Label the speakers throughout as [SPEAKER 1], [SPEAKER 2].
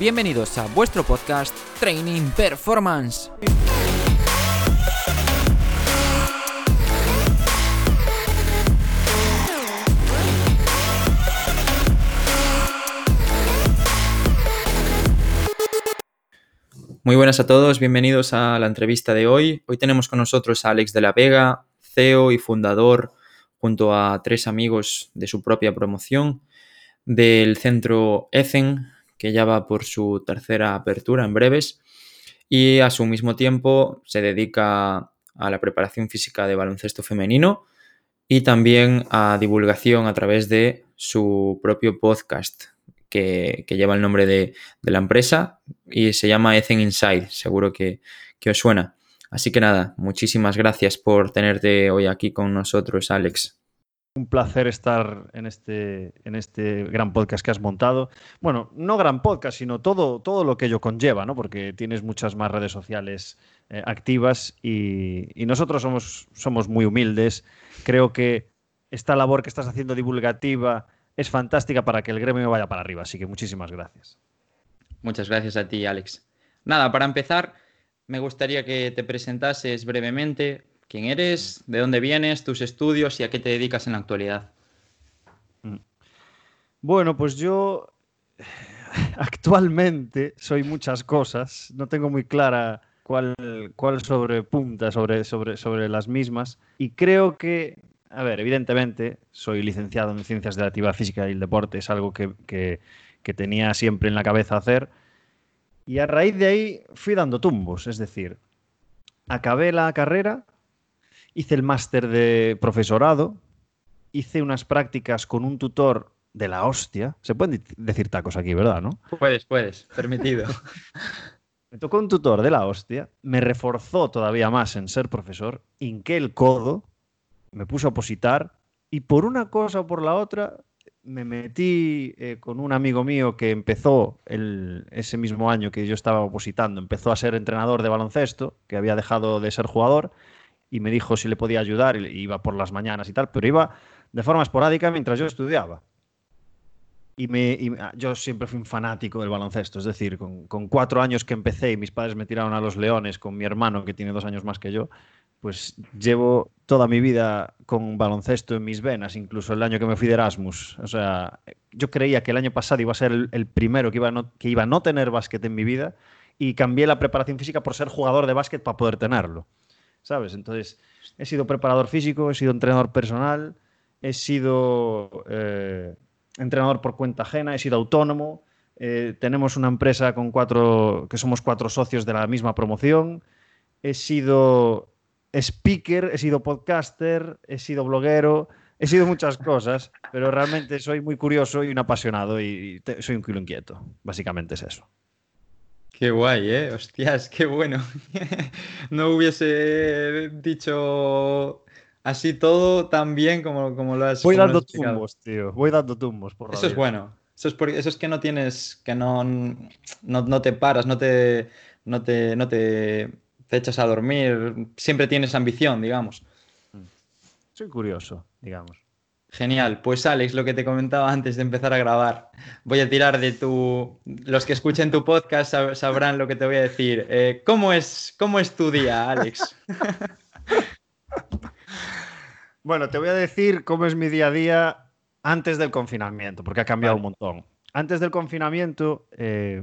[SPEAKER 1] Bienvenidos a vuestro podcast Training Performance. Muy buenas a todos, bienvenidos a la entrevista de hoy. Hoy tenemos con nosotros a Alex de la Vega, CEO y fundador, junto a tres amigos de su propia promoción, del centro ECEN, que ya va por su tercera apertura en breves, y a su mismo tiempo se dedica a la preparación física de baloncesto femenino y también a divulgación a través de su propio podcast, que, lleva el nombre de, la empresa y se llama Ethen Inside, seguro que, que os suena. Así que nada, muchísimas gracias por tenerte hoy aquí con nosotros, Alex.
[SPEAKER 2] Un placer estar en este, en este gran podcast que has montado. Bueno, no gran podcast, sino todo, todo lo que ello conlleva, ¿no? Porque tienes muchas más redes sociales eh, activas y, y, nosotros somos, somos muy humildes. Creo que esta labor que estás haciendo divulgativa es fantástica para que el gremio vaya para arriba. Así que muchísimas gracias.
[SPEAKER 1] Muchas gracias a ti, Alex. Nada, para empezar, me gustaría que te presentases brevemente quién eres, de dónde vienes, tus estudios y a qué te dedicas en la actualidad.
[SPEAKER 2] Mm. Bueno, pues yo actualmente soy muchas cosas, no tengo muy clara cuál, cuál sobrepunta sobre, sobre, sobre las mismas. Y creo que a ver, evidentemente, soy licenciado en Ciencias de la Actividad Física y el Deporte, es algo que, tenía siempre en la cabeza hacer. Y a raíz de ahí fui dando tumbos, es decir, acabé la carrera, hice el máster de profesorado, hice unas prácticas con un tutor de la hostia. Se pueden decir tacos aquí, ¿verdad? ¿No?
[SPEAKER 1] Puedes, puedes, permitido.
[SPEAKER 2] me tocó un tutor de la hostia, me reforzó todavía más en ser profesor, hinqué el codo me puse a opositar y por una cosa o por la otra me metí eh, con un amigo mío que empezó ese mismo año que yo estaba opositando, empezó a ser entrenador de baloncesto, que había dejado de ser jugador, y me dijo si le podía ayudar, y iba por las mañanas y tal, pero iba de forma esporádica mientras yo estudiaba. Y, me, ah, yo siempre fui un fanático del baloncesto, es decir, con, con cuatro años que empecé y mis padres me tiraron a los leones con mi hermano, que tiene dos años más que yo, pues llevo toda mi vida con baloncesto en mis venas, incluso el año que me fui de Erasmus. O sea, yo creía que el año pasado iba a ser el, primero que iba, no, que iba a no tener básquet en mi vida y cambié la preparación física por ser jugador de básquet para poder tenerlo. ¿Sabes? Entonces, he sido preparador físico, he sido entrenador personal, he sido eh, entrenador por cuenta ajena, he sido autónomo. Eh, tenemos una empresa con cuatro, que somos cuatro socios de la misma promoción. He sido speaker, he sido podcaster, he sido bloguero, he sido muchas cosas, pero realmente soy muy curioso y un apasionado y soy un kilo inquieto. Básicamente es eso.
[SPEAKER 1] Qué guay, ¿eh? Hostias, qué bueno. no hubiese dicho así todo tan bien como, como lo has
[SPEAKER 2] Voy dando tumbos, tío. Voy dando tumbos. Por
[SPEAKER 1] eso es bueno. Eso es, porque, eso es que no tienes, que no, no, te paras, no te, no te, no te te echas a dormir, siempre tienes ambición, digamos.
[SPEAKER 2] Soy curioso, digamos.
[SPEAKER 1] Genial, pues Alex, lo que te comentaba antes de empezar a grabar, voy a tirar de tu... Los que escuchen tu podcast sabrán lo que te voy a decir. Eh, ¿cómo, es, ¿Cómo es tu día, Alex?
[SPEAKER 2] bueno, te voy a decir cómo es mi día a día antes del confinamiento, porque ha cambiado un montón. Antes del confinamiento, eh,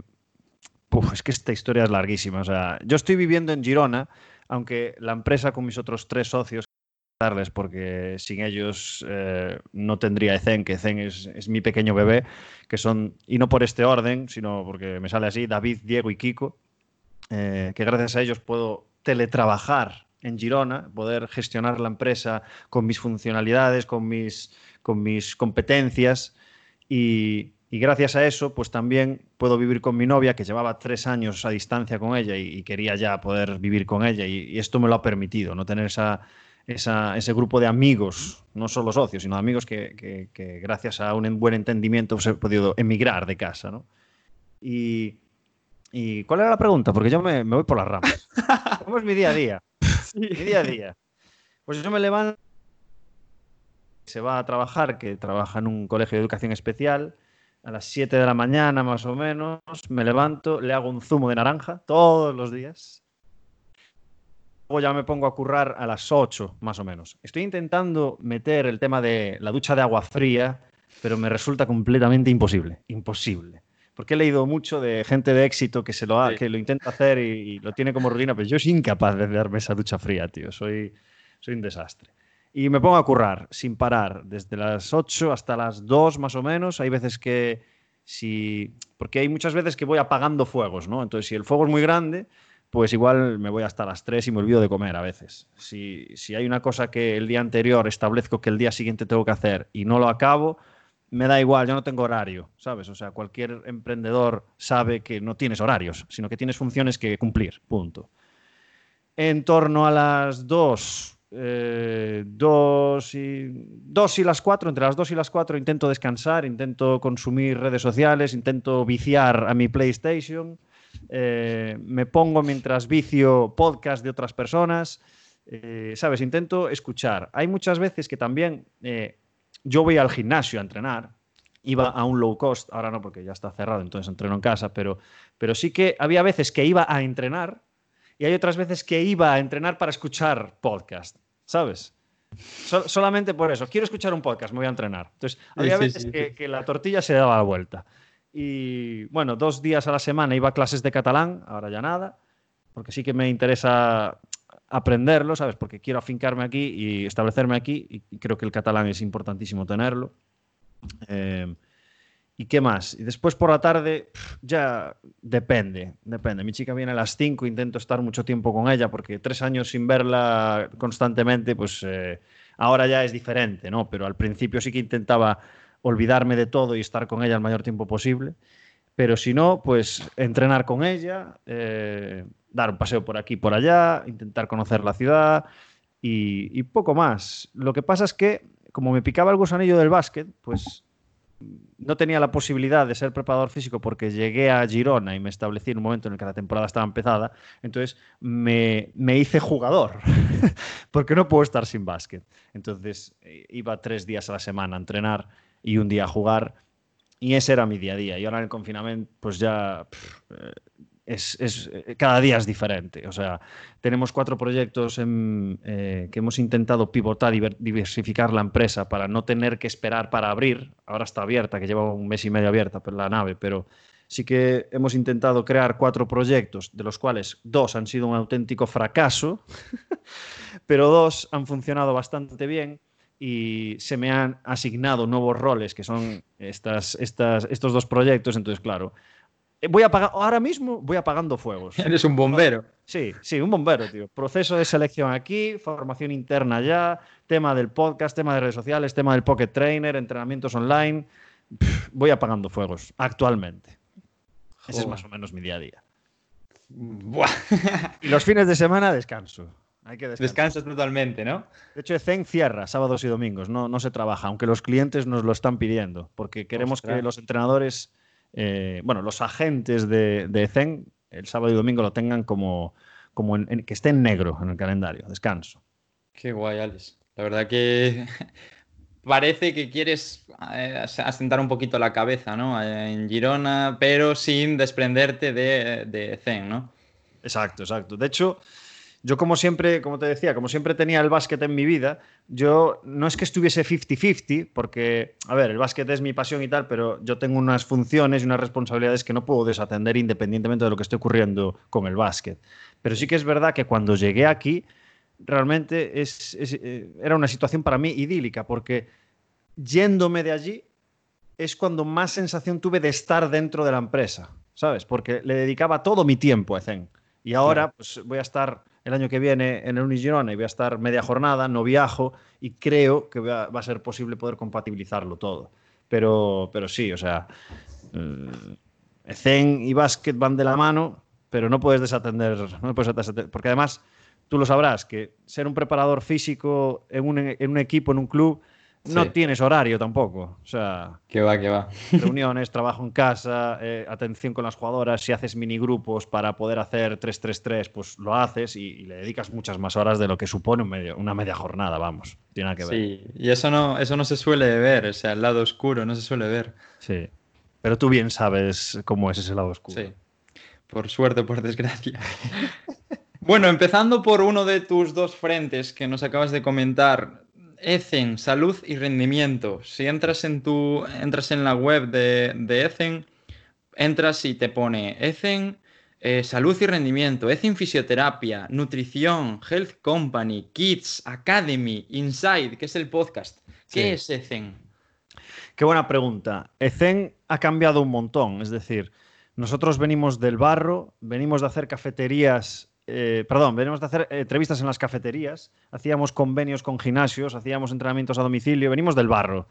[SPEAKER 2] es que esta historia es larguísima. O sea, yo estoy viviendo en Girona, aunque la empresa con mis otros tres socios darles porque sin ellos eh, no tendría ECEN, que ECEN es, mi pequeño bebé, que son, y no por este orden, sino porque me sale así, David, Diego y Kiko, eh, que gracias a ellos puedo teletrabajar en Girona, poder gestionar la empresa con mis funcionalidades, con mis, con mis competencias y, y gracias a eso, pues también puedo vivir con mi novia, que llevaba tres años a distancia con ella y, quería ya poder vivir con ella. Y, esto me lo ha permitido, no tener esa, ese grupo de amigos, no solo socios, sino amigos que, gracias a un buen entendimiento pues he podido emigrar de casa. ¿no? Y, cuál era la pregunta? Porque yo me, voy por las ramas. ¿Cómo es mi día a día? Mi día a día. Pues yo me levanto, se va a trabajar, que trabaja en un colegio de educación especial a las 7 de la mañana más o menos, me levanto, le hago un zumo de naranja todos los días. Luego ya me pongo a currar a las 8 más o menos. Estoy intentando meter el tema de la ducha de agua fría, pero me resulta completamente imposible. Imposible. Porque he leído mucho de gente de éxito que, se lo, ha, que lo intenta hacer y, y, lo tiene como rutina, pero yo soy incapaz de darme esa ducha fría, tío. Soy, soy un desastre. Y me pongo a currar sin parar, desde las 8 hasta las 2 más o menos. Hay veces que si... Porque hay muchas veces que voy apagando fuegos, ¿no? Entonces, si el fuego es muy grande, pues igual me voy hasta las 3 y me olvido de comer a veces. Si, si hay una cosa que el día anterior establezco que el día siguiente tengo que hacer y no lo acabo, me da igual, yo no tengo horario, ¿sabes? O sea, cualquier emprendedor sabe que no tienes horarios, sino que tienes funciones que cumplir, punto. En torno a las 2, eh, y, dos y las cuatro, entre las dos y las cuatro intento descansar, intento consumir redes sociales, intento viciar a mi PlayStation, eh, me pongo mientras vicio podcast de otras personas, eh, ¿sabes? Intento escuchar. Hay muchas veces que también eh, yo voy al gimnasio a entrenar, iba a un low cost, ahora no porque ya está cerrado, entonces entreno en casa, pero, pero sí que había veces que iba a entrenar y hay otras veces que iba a entrenar para escuchar podcast. ¿sabes? So solamente por eso. Quiero escuchar un podcast, me voy a entrenar. Entonces, había sí, veces sí, que, que, la tortilla se daba la vuelta. Y bueno, dos días a la semana iba a clases de catalán, ahora ya nada, porque sí que me interesa aprenderlo, ¿sabes? Porque quiero afincarme aquí y establecerme aquí y creo que el catalán es importantísimo tenerlo. Eh, ¿Y qué más? Y después por la tarde, ya depende, depende. Mi chica viene a las 5, intento estar mucho tiempo con ella porque tres años sin verla constantemente, pues eh, ahora ya es diferente, ¿no? Pero al principio sí que intentaba olvidarme de todo y estar con ella el mayor tiempo posible. Pero si no, pues entrenar con ella, eh, dar un paseo por aquí y por allá, intentar conocer la ciudad y, poco más. Lo que pasa es que, como me picaba el gusanillo del básquet, pues no tenía la posibilidad de ser preparador físico porque llegué a Girona y me establecí en un momento en el que la temporada estaba empezada, entonces me, me hice jugador, porque no puedo estar sin básquet. Entonces iba tres días a la semana a entrenar y un día jugar, y ese era mi día a día. Y ahora en el confinamiento, pues ya pff, es, es, eh, cada día es diferente. O sea, tenemos cuatro proyectos eh, que hemos intentado pivotar y diversificar la empresa para no tener que esperar para abrir. Ahora está abierta, que lleva un mes y medio abierta la nave, pero sí que hemos intentado crear cuatro proyectos, de los cuales dos han sido un auténtico fracaso, pero dos han funcionado bastante bien y se me han asignado nuevos roles que son estas, estas, estos dos proyectos. Entonces, claro, voy a apagar, ahora mismo voy apagando fuegos.
[SPEAKER 1] Eres un bombero.
[SPEAKER 2] Sí, sí, un bombero, tío. Proceso de selección aquí, formación interna ya, tema del podcast, tema de redes sociales, tema del Pocket Trainer, entrenamientos online. Pff, voy apagando fuegos actualmente. Joder. Ese es más o menos mi día a día.
[SPEAKER 1] Buah.
[SPEAKER 2] y los fines de semana descanso. Hay que
[SPEAKER 1] Descansas totalmente, ¿no?
[SPEAKER 2] De hecho, Zen cierra sábados y domingos, no, no se trabaja, aunque los clientes nos lo están pidiendo, porque queremos Ostras. que los entrenadores eh, bueno, los agentes de, de, Zen el sábado y domingo lo tengan como, como en, en, que esté en negro en el calendario, descanso.
[SPEAKER 1] Qué guay, Alex. La verdad que parece que quieres eh, asentar un poquito la cabeza, ¿no? En Girona, pero sin desprenderte de, de Zen, ¿no?
[SPEAKER 2] Exacto, exacto. De hecho, yo como siempre, como te decía, como siempre tenía el básquet en mi vida, yo no es que estuviese 50-50, porque, a ver, el básquet es mi pasión y tal, pero yo tengo unas funciones y unas responsabilidades que no puedo desatender independientemente de lo que esté ocurriendo con el básquet. Pero sí que es verdad que cuando llegué aquí, realmente es, es, eh, era una situación para mí idílica, porque yéndome de allí es cuando más sensación tuve de estar dentro de la empresa, ¿sabes? Porque le dedicaba todo mi tiempo a Zen. Y ahora pues, voy a estar el año que viene en el Unigirona y voy a estar media jornada, no viajo y creo que va, a ser posible poder compatibilizarlo todo. Pero, pero sí, o sea, eh, Zen y básquet van de la mano, pero no puedes desatender, no puedes porque además tú lo sabrás, que ser un preparador físico en un equipo, en un club, no sí. tienes horario tampoco. O sea,
[SPEAKER 1] que va, que va.
[SPEAKER 2] Reuniones, trabajo en casa, eh, atención con las jugadoras. Si haces minigrupos para poder hacer 3-3-3, pues lo haces y, y, le dedicas muchas más horas de lo que supone un medio, una media jornada, vamos. Tiene que ver.
[SPEAKER 1] Sí, y eso no, eso no se suele ver, o sea, el lado oscuro no se suele ver.
[SPEAKER 2] Sí. Pero tú bien sabes cómo es ese lado oscuro.
[SPEAKER 1] Sí, por suerte, por desgracia. bueno, empezando por uno de tus dos frentes que nos acabas de comentar, Ethen, salud y rendimiento. Si entras en tu, entras en la web de, de Ethen, entras y te pone Ethen, eh, salud y rendimiento, Ethen Fisioterapia, Nutrición, Health Company, Kids, Academy, Inside, que es el podcast. ¿Qué es Ethen?
[SPEAKER 2] Qué buena pregunta. Ethen ha cambiado un montón, es decir, nosotros venimos del barro, venimos de hacer cafeterías eh, perdón, venimos de hacer entrevistas en las cafeterías, hacíamos convenios con gimnasios, hacíamos entrenamientos a domicilio, venimos del barro.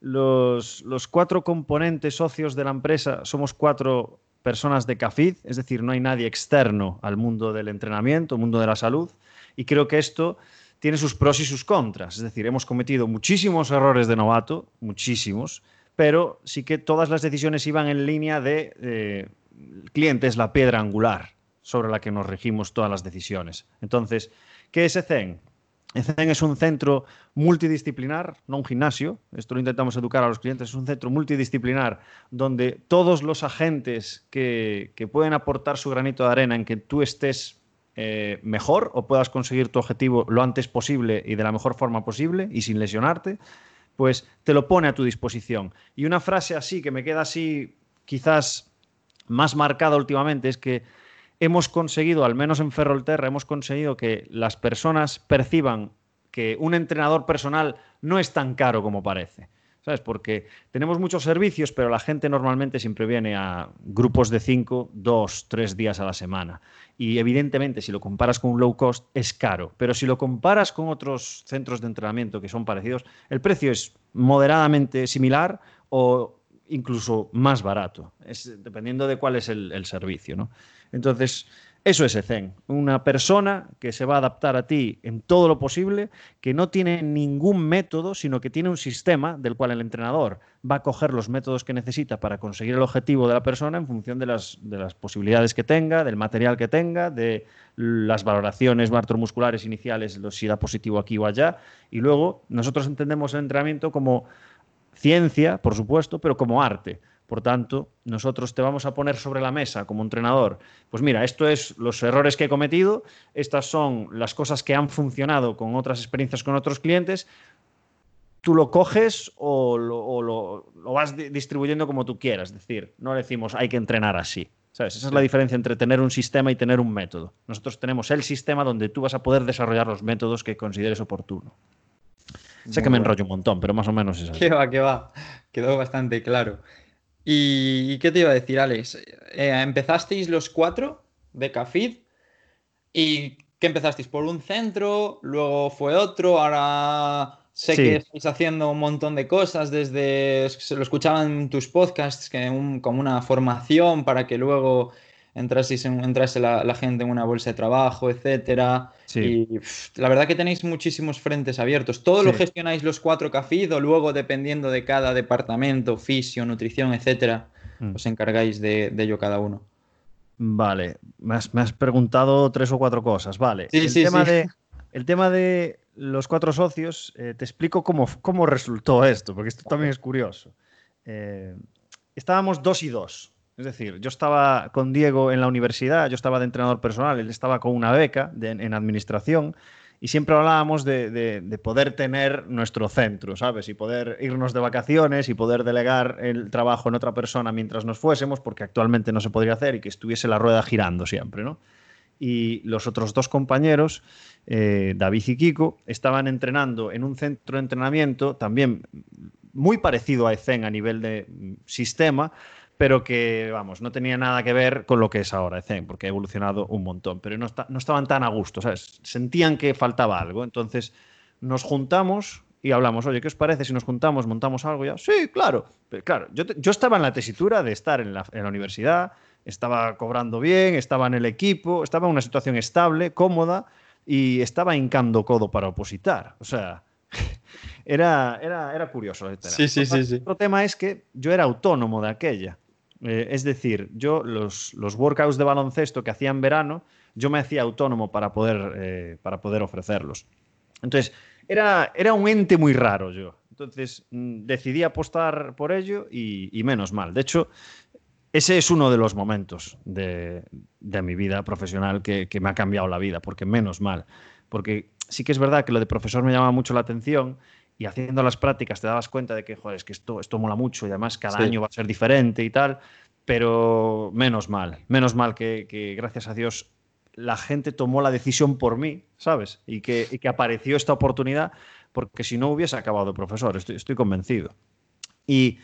[SPEAKER 2] Los, cuatro componentes socios de la empresa somos cuatro personas de CAFID, es decir, no hay nadie externo al mundo del entrenamiento, mundo de la salud, y creo que esto tiene sus pros y sus contras, es decir, hemos cometido muchísimos errores de novato, muchísimos, pero sí que todas las decisiones iban en línea de eh, el cliente es la piedra angular sobre la que nos regimos todas las decisiones. Entonces, ¿qué es ECEN? ECEN es un centro multidisciplinar, no un gimnasio, esto lo intentamos educar a los clientes, es un centro multidisciplinar donde todos los agentes que, pueden aportar su granito de arena en que tú estés eh, mejor o puedas conseguir tu objetivo lo antes posible y de la mejor forma posible y sin lesionarte, pues te lo pone a tu disposición. Y una frase así que me queda así quizás más marcada últimamente es que hemos conseguido, al menos en Ferrolterra, hemos conseguido que las personas perciban que un entrenador personal no es tan caro como parece. ¿Sabes? Porque tenemos muchos servicios, pero la gente normalmente siempre viene a grupos de cinco, dos, tres días a la semana. Y evidentemente, si lo comparas con un low cost, es caro. Pero si lo comparas con otros centros de entrenamiento que son parecidos, el precio es moderadamente similar o incluso más barato, es, dependiendo de cuál es el, el servicio. ¿no? Entonces, eso es Zen, una persona que se va a adaptar a ti en todo lo posible, que no tiene ningún método, sino que tiene un sistema del cual el entrenador va a coger los métodos que necesita para conseguir el objetivo de la persona en función de las, de las posibilidades que tenga, del material que tenga, de las valoraciones musculares iniciales, si da positivo aquí o allá. Y luego nosotros entendemos el entrenamiento como ciencia, por supuesto, pero como arte. Por tanto, nosotros te vamos a poner sobre la mesa como entrenador, pues mira, esto es los errores que he cometido, estas son las cosas que han funcionado con otras experiencias con otros clientes, tú lo coges o lo, vas distribuyendo como tú quieras, es decir, no decimos hay que entrenar así. ¿Sabes? Esa es la diferencia entre tener un sistema y tener un método. Nosotros tenemos el sistema donde tú vas a poder desarrollar los métodos que consideres oportuno. sé que me enrollo un montón, pero más o menos es así.
[SPEAKER 1] Que va, que va. Quedó bastante claro. ¿Y qué te iba a decir, Alex? Eh, empezasteis los cuatro de Cafid y ¿qué empezasteis? ¿Por un centro? Luego fue otro, ahora sé que estáis haciendo un montón de cosas desde, se lo escuchaban en tus podcasts, que como una formación para que luego entrase, la, la, gente en una bolsa de trabajo, etcétera. Y la verdad que tenéis muchísimos frentes abiertos. ¿Todo lo gestionáis los cuatro CAFID o luego, dependiendo de cada departamento, fisio, nutrición, etcétera, mm. os encargáis de, ello cada uno?
[SPEAKER 2] Vale, me has, preguntado tres o cuatro cosas. Vale, el, tema De, el tema de los cuatro socios, eh, te explico cómo, cómo resultó esto, porque esto también es curioso. Eh, estábamos dos y dos. Es decir, yo estaba con Diego en la universidad, yo estaba de entrenador personal, él estaba con una beca en administración y siempre hablábamos de, poder tener nuestro centro, ¿sabes? Y poder irnos de vacaciones y poder delegar el trabajo en otra persona mientras nos fuésemos, porque actualmente no se podría hacer y que estuviese la rueda girando siempre, ¿no? Y los otros dos compañeros, eh, David y Kiko, estaban entrenando en un centro de entrenamiento también muy parecido a ECEN a nivel de mm, sistema, pero que, vamos, no tenía nada que ver con lo que es ahora Zen, porque ha evolucionado un montón, pero no, no estaban tan a gusto, ¿sabes? Sentían que faltaba algo, entonces nos juntamos y hablamos, oye, ¿qué os parece si nos juntamos, montamos algo ya? Sí, claro, pero claro, yo, yo estaba en la tesitura de estar en la, en la universidad, estaba cobrando bien, estaba en el equipo, estaba en una situación estable, cómoda, y estaba hincando codo para opositar, o sea... Era, era, era curioso.
[SPEAKER 1] Sí, sí, sí, sí.
[SPEAKER 2] Otro tema es que yo era autónomo de aquella. Eh, es decir, yo los, los, workouts de baloncesto que hacía en verano, yo me hacía autónomo para poder, eh, para poder ofrecerlos. Entonces, era, era un ente muy raro yo. Entonces mm, decidí apostar por ello y, menos mal. De hecho, ese es uno de los momentos de, mi vida profesional que, me ha cambiado la vida, porque menos mal. Porque sí que es verdad que lo de profesor me llama mucho la atención y haciendo las prácticas te dabas cuenta de que, joder, es que esto, esto mola mucho y además cada año va a ser diferente y tal, pero menos mal, menos mal que, gracias a Dios la gente tomó la decisión por mí, ¿sabes? Y que, y que apareció esta oportunidad porque si no hubiese acabado profesor, estoy, estoy convencido. Y,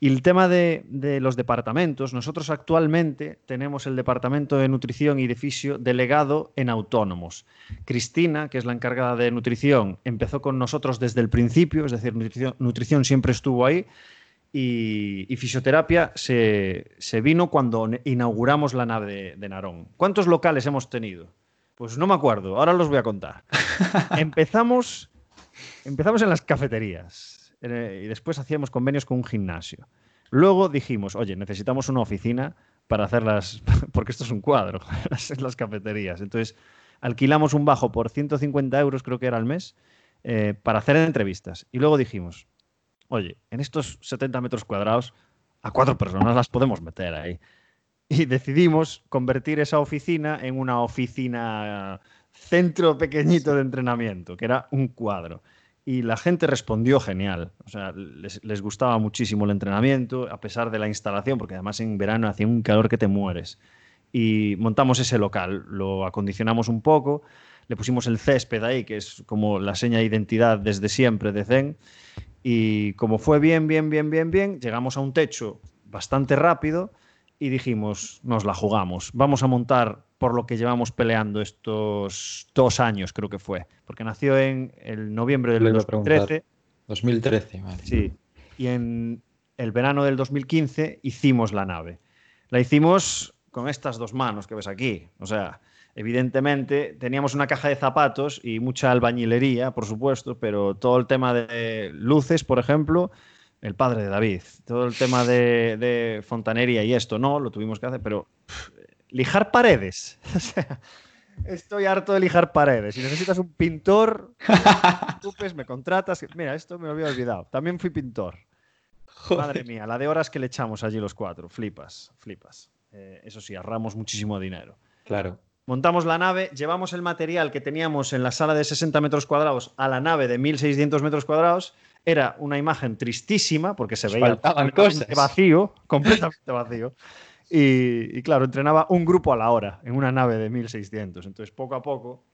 [SPEAKER 2] el tema de, los departamentos, nosotros actualmente tenemos el departamento de nutrición y de fisio delegado en autónomos. Cristina, que es la encargada de nutrición, empezó con nosotros desde el principio, es decir, nutrición, siempre estuvo ahí. Y, fisioterapia se, vino cuando inauguramos la nave de, de Narón. ¿Cuántos locales hemos tenido? Pues no me acuerdo, ahora los voy a contar. Empezamos Empezamos en las cafeterías eh, y después hacíamos convenios con un gimnasio. Luego dijimos, oye, necesitamos una oficina para hacerlas, porque esto es un cuadro, en las cafeterías. Entonces, alquilamos un bajo por 150 euros, creo que era al mes, eh, para hacer entrevistas. Y luego dijimos, oye, en estos 70 metros cuadrados, a cuatro personas las podemos meter ahí. Y decidimos convertir esa oficina en una oficina centro pequeñito de entrenamiento, que era un cuadro. Y la gente respondió genial. O sea, les, gustaba muchísimo el entrenamiento, a pesar de la instalación, porque además en verano hacía un calor que te mueres. Y montamos ese local, lo acondicionamos un poco, le pusimos el césped ahí, que es como la seña de identidad desde siempre de Zen. Y como fue bien, bien, bien, bien, bien, llegamos a un techo bastante rápido y dijimos, nos la jugamos, vamos a montar por lo que llevamos peleando estos dos años, creo que fue, porque nació en el noviembre del 2013.
[SPEAKER 1] 2013, vale.
[SPEAKER 2] Sí, y en el verano del 2015 hicimos la nave. La hicimos con estas dos manos que ves aquí, o sea, evidentemente teníamos una caja de zapatos y mucha albañilería, por supuesto, pero todo el tema de luces, por ejemplo, el padre de David. Todo el tema de, fontanería y esto, no, lo tuvimos que hacer, pero lijar paredes. estoy harto de lijar paredes. Si necesitas un pintor, me contratas. Mira, esto me lo había olvidado. También fui pintor. Madre mía, la de horas que le echamos allí los cuatro. Flipas, flipas. Eh, eso sí, ahorramos muchísimo dinero.
[SPEAKER 1] Claro.
[SPEAKER 2] Montamos la nave, llevamos el material que teníamos en la sala de 60 metros cuadrados a la nave de 1600 metros cuadrados era una imagen tristísima porque se veía
[SPEAKER 1] completamente
[SPEAKER 2] vacío, completamente vacío. Y, claro, entrenaba un grupo a la hora en una nave de 1600. Entonces, poco a poco,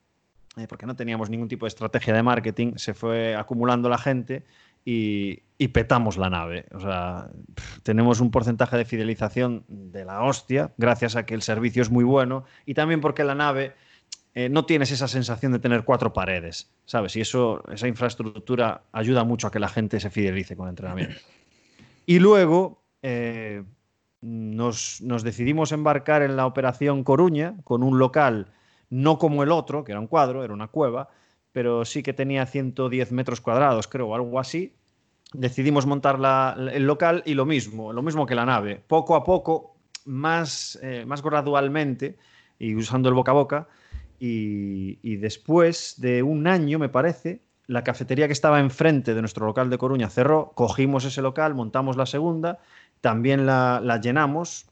[SPEAKER 2] eh, porque no teníamos ningún tipo de estrategia de marketing, se fue acumulando la gente y, petamos la nave. O sea, tenemos un porcentaje de fidelización de la hostia, gracias a que el servicio es muy bueno y también porque la nave eh, no tienes esa sensación de tener cuatro paredes, ¿sabes? Y eso, esa infraestructura ayuda mucho a que la gente se fidelice con el entrenamiento. Y luego eh, nos, decidimos embarcar en la operación Coruña con un local no como el otro, que era un cuadro, era una cueva, pero sí que tenía 110 metros cuadrados, creo, algo así. Decidimos montar el local y lo mismo, lo mismo que la nave. Poco a poco, más, eh, más gradualmente y usando el boca a boca, y, después de un año, me parece, la cafetería que estaba enfrente de nuestro local de Coruña cerró, cogimos ese local, montamos la segunda, también la, llenamos,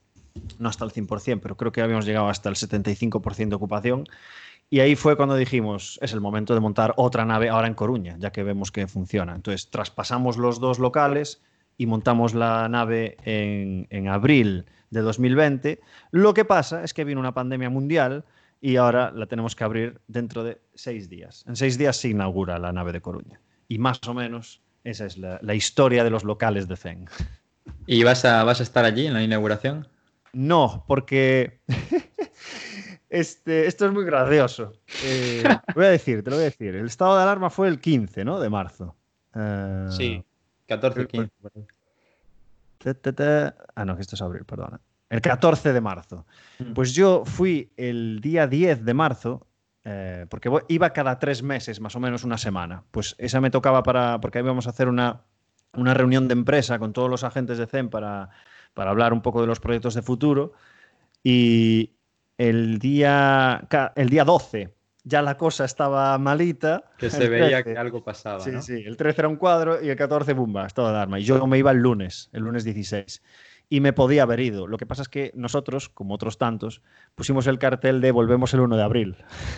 [SPEAKER 2] no hasta el 100%, pero creo que habíamos llegado hasta el 75% de ocupación. Y ahí fue cuando dijimos, es el momento de montar otra nave ahora en Coruña, ya que vemos que funciona. Entonces traspasamos los dos locales y montamos la nave en, abril de 2020. Lo que pasa es que vino una pandemia mundial y ahora la tenemos que abrir dentro de seis días. En seis días se inaugura la nave de Coruña. Y más o menos esa es la, historia de los locales de Zen.
[SPEAKER 1] ¿Y vas a, vas a estar allí en la inauguración?
[SPEAKER 2] No, porque este, esto es muy gracioso. Eh, voy a decir, te lo voy a decir. El estado de alarma fue el 15 ¿no? de marzo.
[SPEAKER 1] Eh, sí, 14 15.
[SPEAKER 2] Ah, no, que esto es abril, perdona el 14 de marzo. Mm. Pues yo fui el día 10 de marzo, eh, porque iba cada tres meses, más o menos una semana. Pues esa me tocaba para, porque íbamos a hacer una, una reunión de empresa con todos los agentes de CEN para, para hablar un poco de los proyectos de futuro. Y el día, el día 12 ya la cosa estaba malita.
[SPEAKER 1] Que se veía que algo pasaba.
[SPEAKER 2] Sí, sí, el 13 era un cuadro y el 14, bumba, estaba de arma. Y yo me iba el lunes, el lunes 16 y me podía haber ido. Lo que pasa es que nosotros, como otros tantos, pusimos el cartel de volvemos el 1 de abril.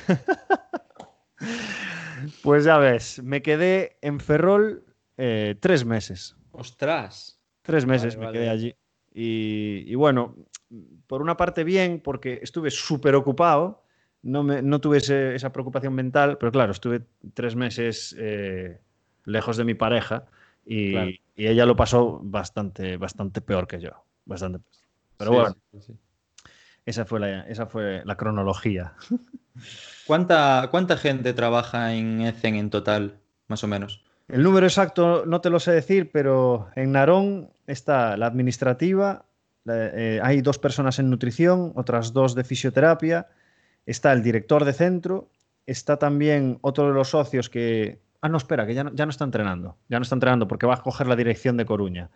[SPEAKER 2] pues ya ves, me quedé en Ferrol eh, tres meses.
[SPEAKER 1] ¡Ostras!
[SPEAKER 2] Tres meses me quedé allí. Y, bueno, por una parte bien, porque estuve súper ocupado, no, me, no tuve esa preocupación mental, pero claro, estuve tres meses eh, lejos de mi pareja y, ella lo pasó bastante, bastante peor que yo. Bastante Pero bueno, Esa, fue la, esa fue la cronología.
[SPEAKER 1] ¿Cuánta, ¿Cuánta gente trabaja en ECEN en total, más o menos?
[SPEAKER 2] El número exacto no te lo sé decir, pero en Narón está la administrativa, eh, hay dos personas en nutrición, otras dos de fisioterapia, está el director de centro, está también otro de los socios que Ah, no, espera, que ya no, ya no está entrenando. Ya no está entrenando porque va a coger la dirección de Coruña.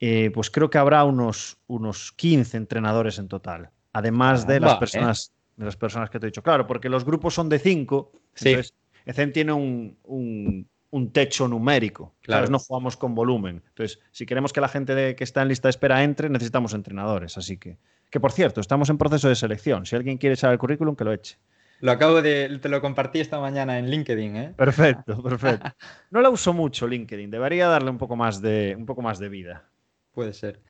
[SPEAKER 2] Eh, pues creo que habrá unos, unos 15 entrenadores en total. Además de, las personas, de las personas que te he dicho. Claro, porque los grupos son de 5. Sí. Entonces, ECEN tiene un, techo numérico. Claro. No jugamos con volumen. Entonces, si queremos que la gente que está en lista de espera entre, necesitamos entrenadores. Así que, que por cierto, estamos en proceso de selección. Si alguien quiere saber el currículum, que lo eche.
[SPEAKER 1] Lo acabo de, te lo compartí esta mañana en LinkedIn, ¿eh?
[SPEAKER 2] Perfecto, perfecto. No la uso mucho LinkedIn, debería darle un poco más de, un poco más de vida.
[SPEAKER 1] Puede ser.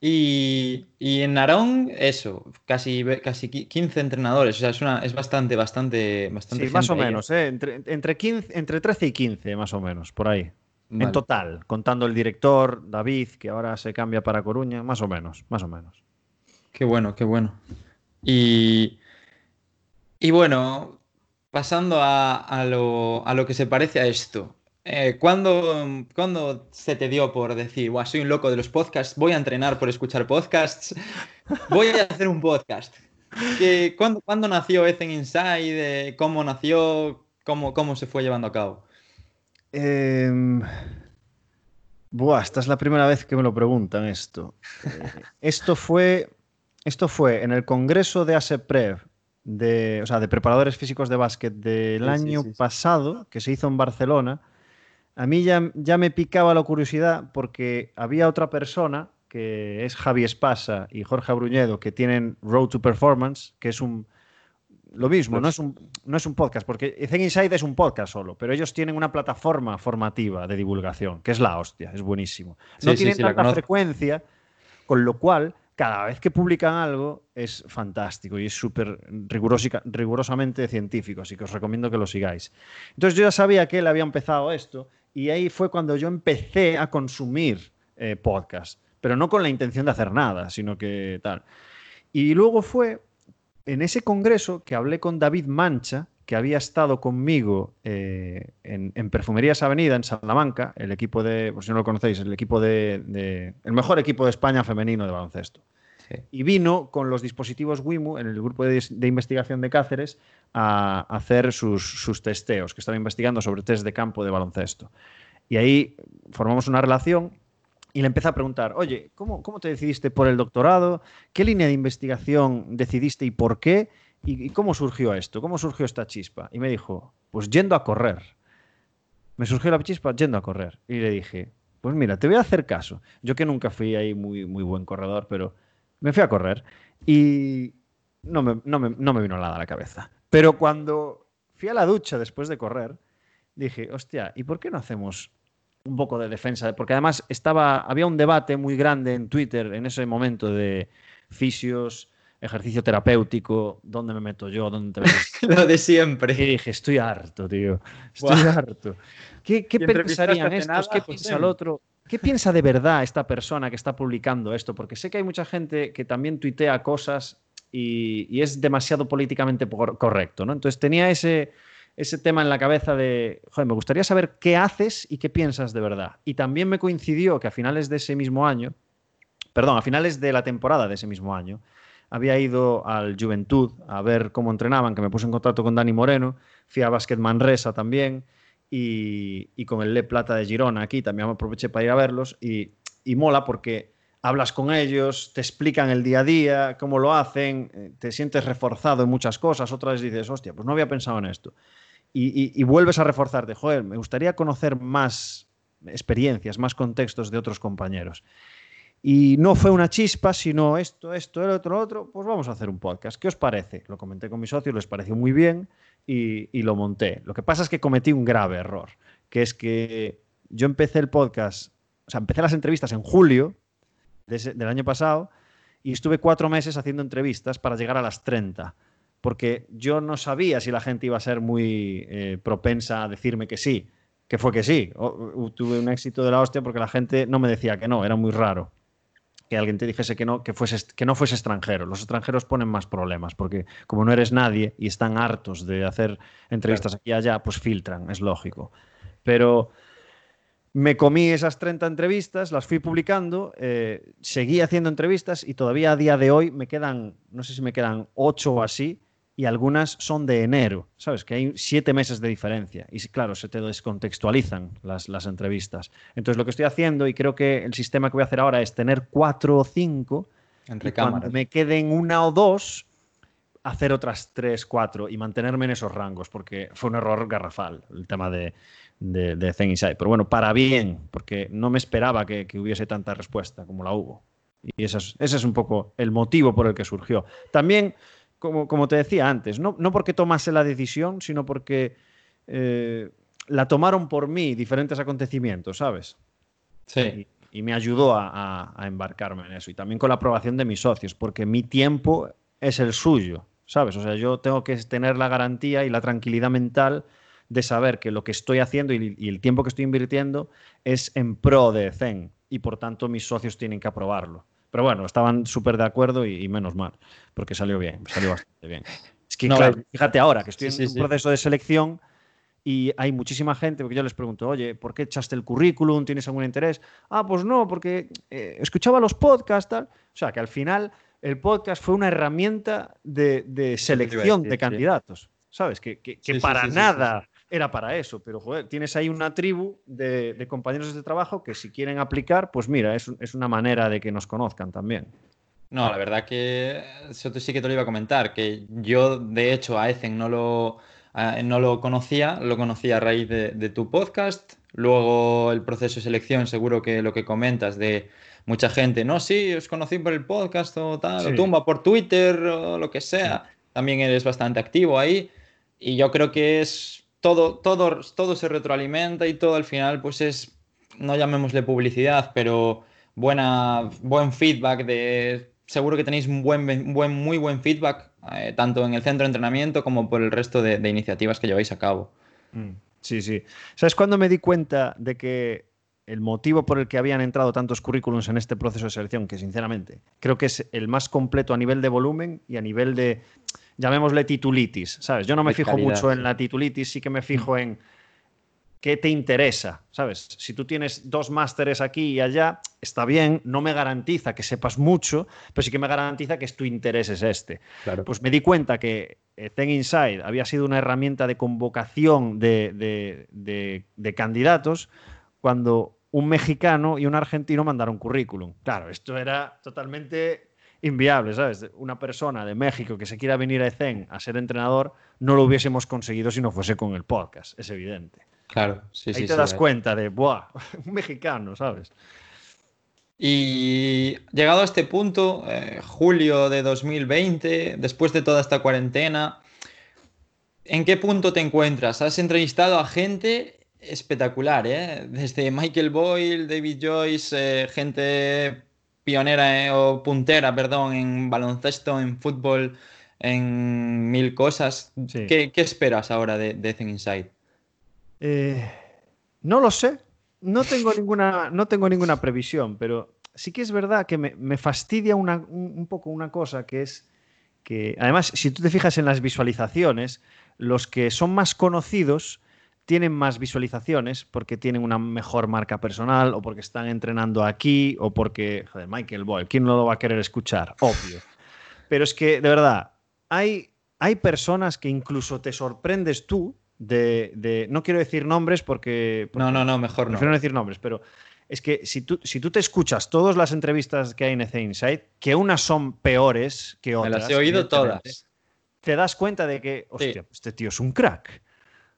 [SPEAKER 1] Mm. Y, en Narón, eso, casi, casi 15 entrenadores, o sea, es, una, es bastante, bastante, bastante.
[SPEAKER 2] Sí, más o menos, ¿eh? entre, entre, 15, entre 13 y 15, más o menos, por ahí. En total, contando el director, David, que ahora se cambia para Coruña, más o menos, más o menos.
[SPEAKER 1] Qué bueno, qué bueno. Y, y bueno, pasando a, lo, que se parece a esto. Eh, ¿cuándo, se te dio por decir, soy un loco de los podcasts, voy a entrenar por escuchar podcasts, voy a hacer un podcast? ¿cuándo, nació Ethan Inside? ¿Cómo nació? ¿Cómo, ¿Cómo se fue llevando a cabo?
[SPEAKER 2] Em, buah, esta es la primera vez que me lo preguntan esto. Eh, esto, fue, esto fue en el congreso de ASEPREV de, o sea, de preparadores físicos de básquet del año pasado, que se hizo en Barcelona, a mí ya, ya me picaba la curiosidad porque había otra persona, que es Javi Espasa y Jorge Abruñedo, que tienen Road to Performance, que es un... Lo mismo, no es un, no es un podcast, porque Zen Inside es un podcast solo, pero ellos tienen una plataforma formativa de divulgación, que es la hostia, es buenísimo. No tienen tanta frecuencia, con lo cual cada vez que publican algo es fantástico y es súper rigurosamente científico, así que os recomiendo que lo sigáis. Entonces yo ya sabía que él había empezado esto y ahí fue cuando yo empecé a consumir eh, podcast, pero no con la intención de hacer nada, sino que tal. Y luego fue en ese congreso que hablé con David Mancha, que había estado conmigo eh, en, Perfumerías Avenida, en Salamanca, el equipo de, por si no lo conocéis, el equipo de, el mejor equipo de España femenino de baloncesto. Y vino con los dispositivos WIMU en el grupo de, investigación de Cáceres a, hacer sus, sus, testeos, que estaba investigando sobre test de campo de baloncesto. Y ahí formamos una relación y le empecé a preguntar, oye, ¿cómo, ¿cómo te decidiste por el doctorado? ¿Qué línea de investigación decidiste y por qué? ¿Y, cómo surgió esto? ¿Cómo surgió esta chispa? Y me dijo, pues yendo a correr. Me surgió la chispa yendo a correr. Y le dije, pues mira, te voy a hacer caso. Yo que nunca fui ahí muy, muy buen corredor, pero me fui a correr y no me, no me vino nada a la cabeza. Pero cuando fui a la ducha después de correr, dije, hostia, ¿y por qué no hacemos un poco de defensa? Porque además estaba, había un debate muy grande en Twitter en ese momento de fisios, ejercicio terapéutico, ¿dónde me meto yo? ¿Dónde te
[SPEAKER 1] Lo de siempre.
[SPEAKER 2] Y dije, estoy harto, tío. Estoy harto. ¿Qué, qué pensarían estos? ¿Qué piensa el otro? ¿Qué piensa de verdad esta persona que está publicando esto? Porque sé que hay mucha gente que también tuitea cosas y, es demasiado políticamente correcto, ¿no? Entonces tenía ese, ese tema en la cabeza de, joder, me gustaría saber qué haces y qué piensas de verdad. Y también me coincidió que a finales de ese mismo año, perdón, a finales de la temporada de ese mismo año, había ido al Juventud a ver cómo entrenaban, que me puse en contacto con Dani Moreno, fui a Basket Manresa también y, con el Le Plata de Girona aquí también aproveché para ir a verlos y, mola porque hablas con ellos, te explican el día a día, cómo lo hacen, eh, te sientes reforzado en muchas cosas, otras dices, hostia, pues no había pensado en esto. Y, y, vuelves a reforzarte, joder, me gustaría conocer más experiencias, más contextos de otros compañeros. Y no fue una chispa, sino esto, esto, el otro, otro, pues vamos a hacer un podcast. ¿Qué os parece? Lo comenté con mis socios, les pareció muy bien y, lo monté. Lo que pasa es que cometí un grave error, que es que yo empecé el podcast, o sea, empecé las entrevistas en julio del año pasado y estuve cuatro meses haciendo entrevistas para llegar a las 30, porque yo no sabía si la gente iba a ser muy eh, propensa a decirme que sí, que fue que sí. tuve un éxito de la hostia porque la gente no me decía que no, era muy raro que alguien te dijese que no, que, fuese, que no fuese extranjero. Los extranjeros ponen más problemas, porque como no eres nadie y están hartos de hacer entrevistas aquí y allá, pues filtran, es lógico. Pero me comí esas 30 entrevistas, las fui publicando, eh, seguí haciendo entrevistas y todavía a día de hoy me quedan, no sé si me quedan 8 o así, y algunas son de enero, ¿sabes? Que hay siete meses de diferencia. Y claro, se te descontextualizan las, las entrevistas. Entonces, lo que estoy haciendo, y creo que el sistema que voy a hacer ahora es tener cuatro o cinco,
[SPEAKER 1] Entre
[SPEAKER 2] y cuando me queden una o dos, hacer otras tres, cuatro y mantenerme en esos rangos, porque fue un error garrafal el tema de, de, de Zen Inside. Pero bueno, para bien, porque no me esperaba que, que hubiese tanta respuesta como la hubo. Y ese es, ese es, un poco el motivo por el que surgió. También, como, como te decía antes, no, no, porque tomase la decisión, sino porque eh, la tomaron por mí diferentes acontecimientos, ¿sabes?
[SPEAKER 1] Sí.
[SPEAKER 2] Y, y me ayudó a, a, a, embarcarme en eso. Y también con la aprobación de mis socios, porque mi tiempo es el suyo, ¿sabes? O sea, yo tengo que tener la garantía y la tranquilidad mental de saber que lo que estoy haciendo y, y, el tiempo que estoy invirtiendo es en pro de Zen y por tanto mis socios tienen que aprobarlo. Pero bueno, estaban súper de acuerdo y, y, menos mal, porque salió bien, salió bastante bien. Es que, no, claro, fíjate ahora que estoy sí, en sí, un proceso de selección y hay muchísima gente, porque yo les pregunto, oye, ¿por qué echaste el currículum? ¿Tienes algún interés? Ah, pues no, porque eh, escuchaba los podcasts, tal. O sea, que al final el podcast fue una herramienta de, de selección de candidatos, ¿sabes? Que, que, que para nada era para eso, pero joder, tienes ahí una tribu de, de, compañeros de trabajo que si quieren aplicar, pues mira, es, es, una manera de que nos conozcan también.
[SPEAKER 1] No, la verdad que eso sí que te lo iba a comentar, que yo de hecho a Ezen no lo, no lo conocía, lo conocía a raíz de, de, tu podcast, luego el proceso de selección, seguro que lo que comentas de mucha gente, no, sí, os conocí por el podcast o tal, sí. o tumba por Twitter o lo que sea, sí. también eres bastante activo ahí y yo creo que es todo, todo, todo se retroalimenta y todo al final pues es, no llamémosle publicidad, pero buena, buen feedback. Seguro que tenéis un buen, buen, muy buen feedback, eh, tanto en el centro de entrenamiento como por el resto de, de iniciativas que lleváis a cabo.
[SPEAKER 2] Mm, sí, sí. ¿Sabes cuándo me di cuenta de que el motivo por el que habían entrado tantos currículums en este proceso de selección, que sinceramente creo que es el más completo a nivel de volumen y a nivel de, llamémosle titulitis, ¿sabes? Yo no me fijo calidad, mucho en la titulitis, sí que me fijo en qué te interesa, ¿sabes? Si tú tienes dos másteres aquí y allá, está bien, no me garantiza que sepas mucho, pero sí que me garantiza que tu interés es este.
[SPEAKER 1] Claro.
[SPEAKER 2] Pues me di cuenta que Zen Inside había sido una herramienta de convocación de, de, de, de candidatos cuando un mexicano y un argentino mandaron currículum. Claro, esto era totalmente inviable, ¿sabes? Una persona de México que se quiera venir a ECEN a ser entrenador, no lo hubiésemos conseguido si no fuese con el podcast, es evidente.
[SPEAKER 1] Claro, sí,
[SPEAKER 2] Ahí
[SPEAKER 1] sí.
[SPEAKER 2] te
[SPEAKER 1] sí,
[SPEAKER 2] das
[SPEAKER 1] sí.
[SPEAKER 2] cuenta de, ¡buah! Un mexicano, ¿sabes?
[SPEAKER 1] Y llegado a este punto, eh, julio de 2020, después de toda esta cuarentena, ¿en qué punto te encuentras? ¿Has entrevistado a gente espectacular, ¿eh? Desde Michael Boyle, David Joyce, eh, gente pionera eh, o puntera, perdón, en baloncesto, en fútbol, en mil cosas. Sí. ¿Qué, ¿Qué, esperas ahora de, de Zen Inside?
[SPEAKER 2] Eh, no lo sé. No tengo ninguna, no tengo ninguna previsión, pero sí que es verdad que me, me fastidia una, un, un poco una cosa que es que, además, si tú te fijas en las visualizaciones, los que son más conocidos tienen más visualizaciones porque tienen una mejor marca personal o porque están entrenando aquí o porque, joder, Michael Boyle, ¿quién no lo va a querer escuchar? Obvio. Pero es que, de verdad, hay, hay personas que incluso te sorprendes tú de, de- No quiero decir nombres porque...
[SPEAKER 1] No, no, no, mejor no.
[SPEAKER 2] Prefiero no decir nombres, pero es que si tú, si tú te escuchas todas las entrevistas que hay en EC Insight, que unas son peores que
[SPEAKER 1] Me
[SPEAKER 2] otras.
[SPEAKER 1] las he oído todas.
[SPEAKER 2] Te das cuenta de que, hostia, este tío es un crack.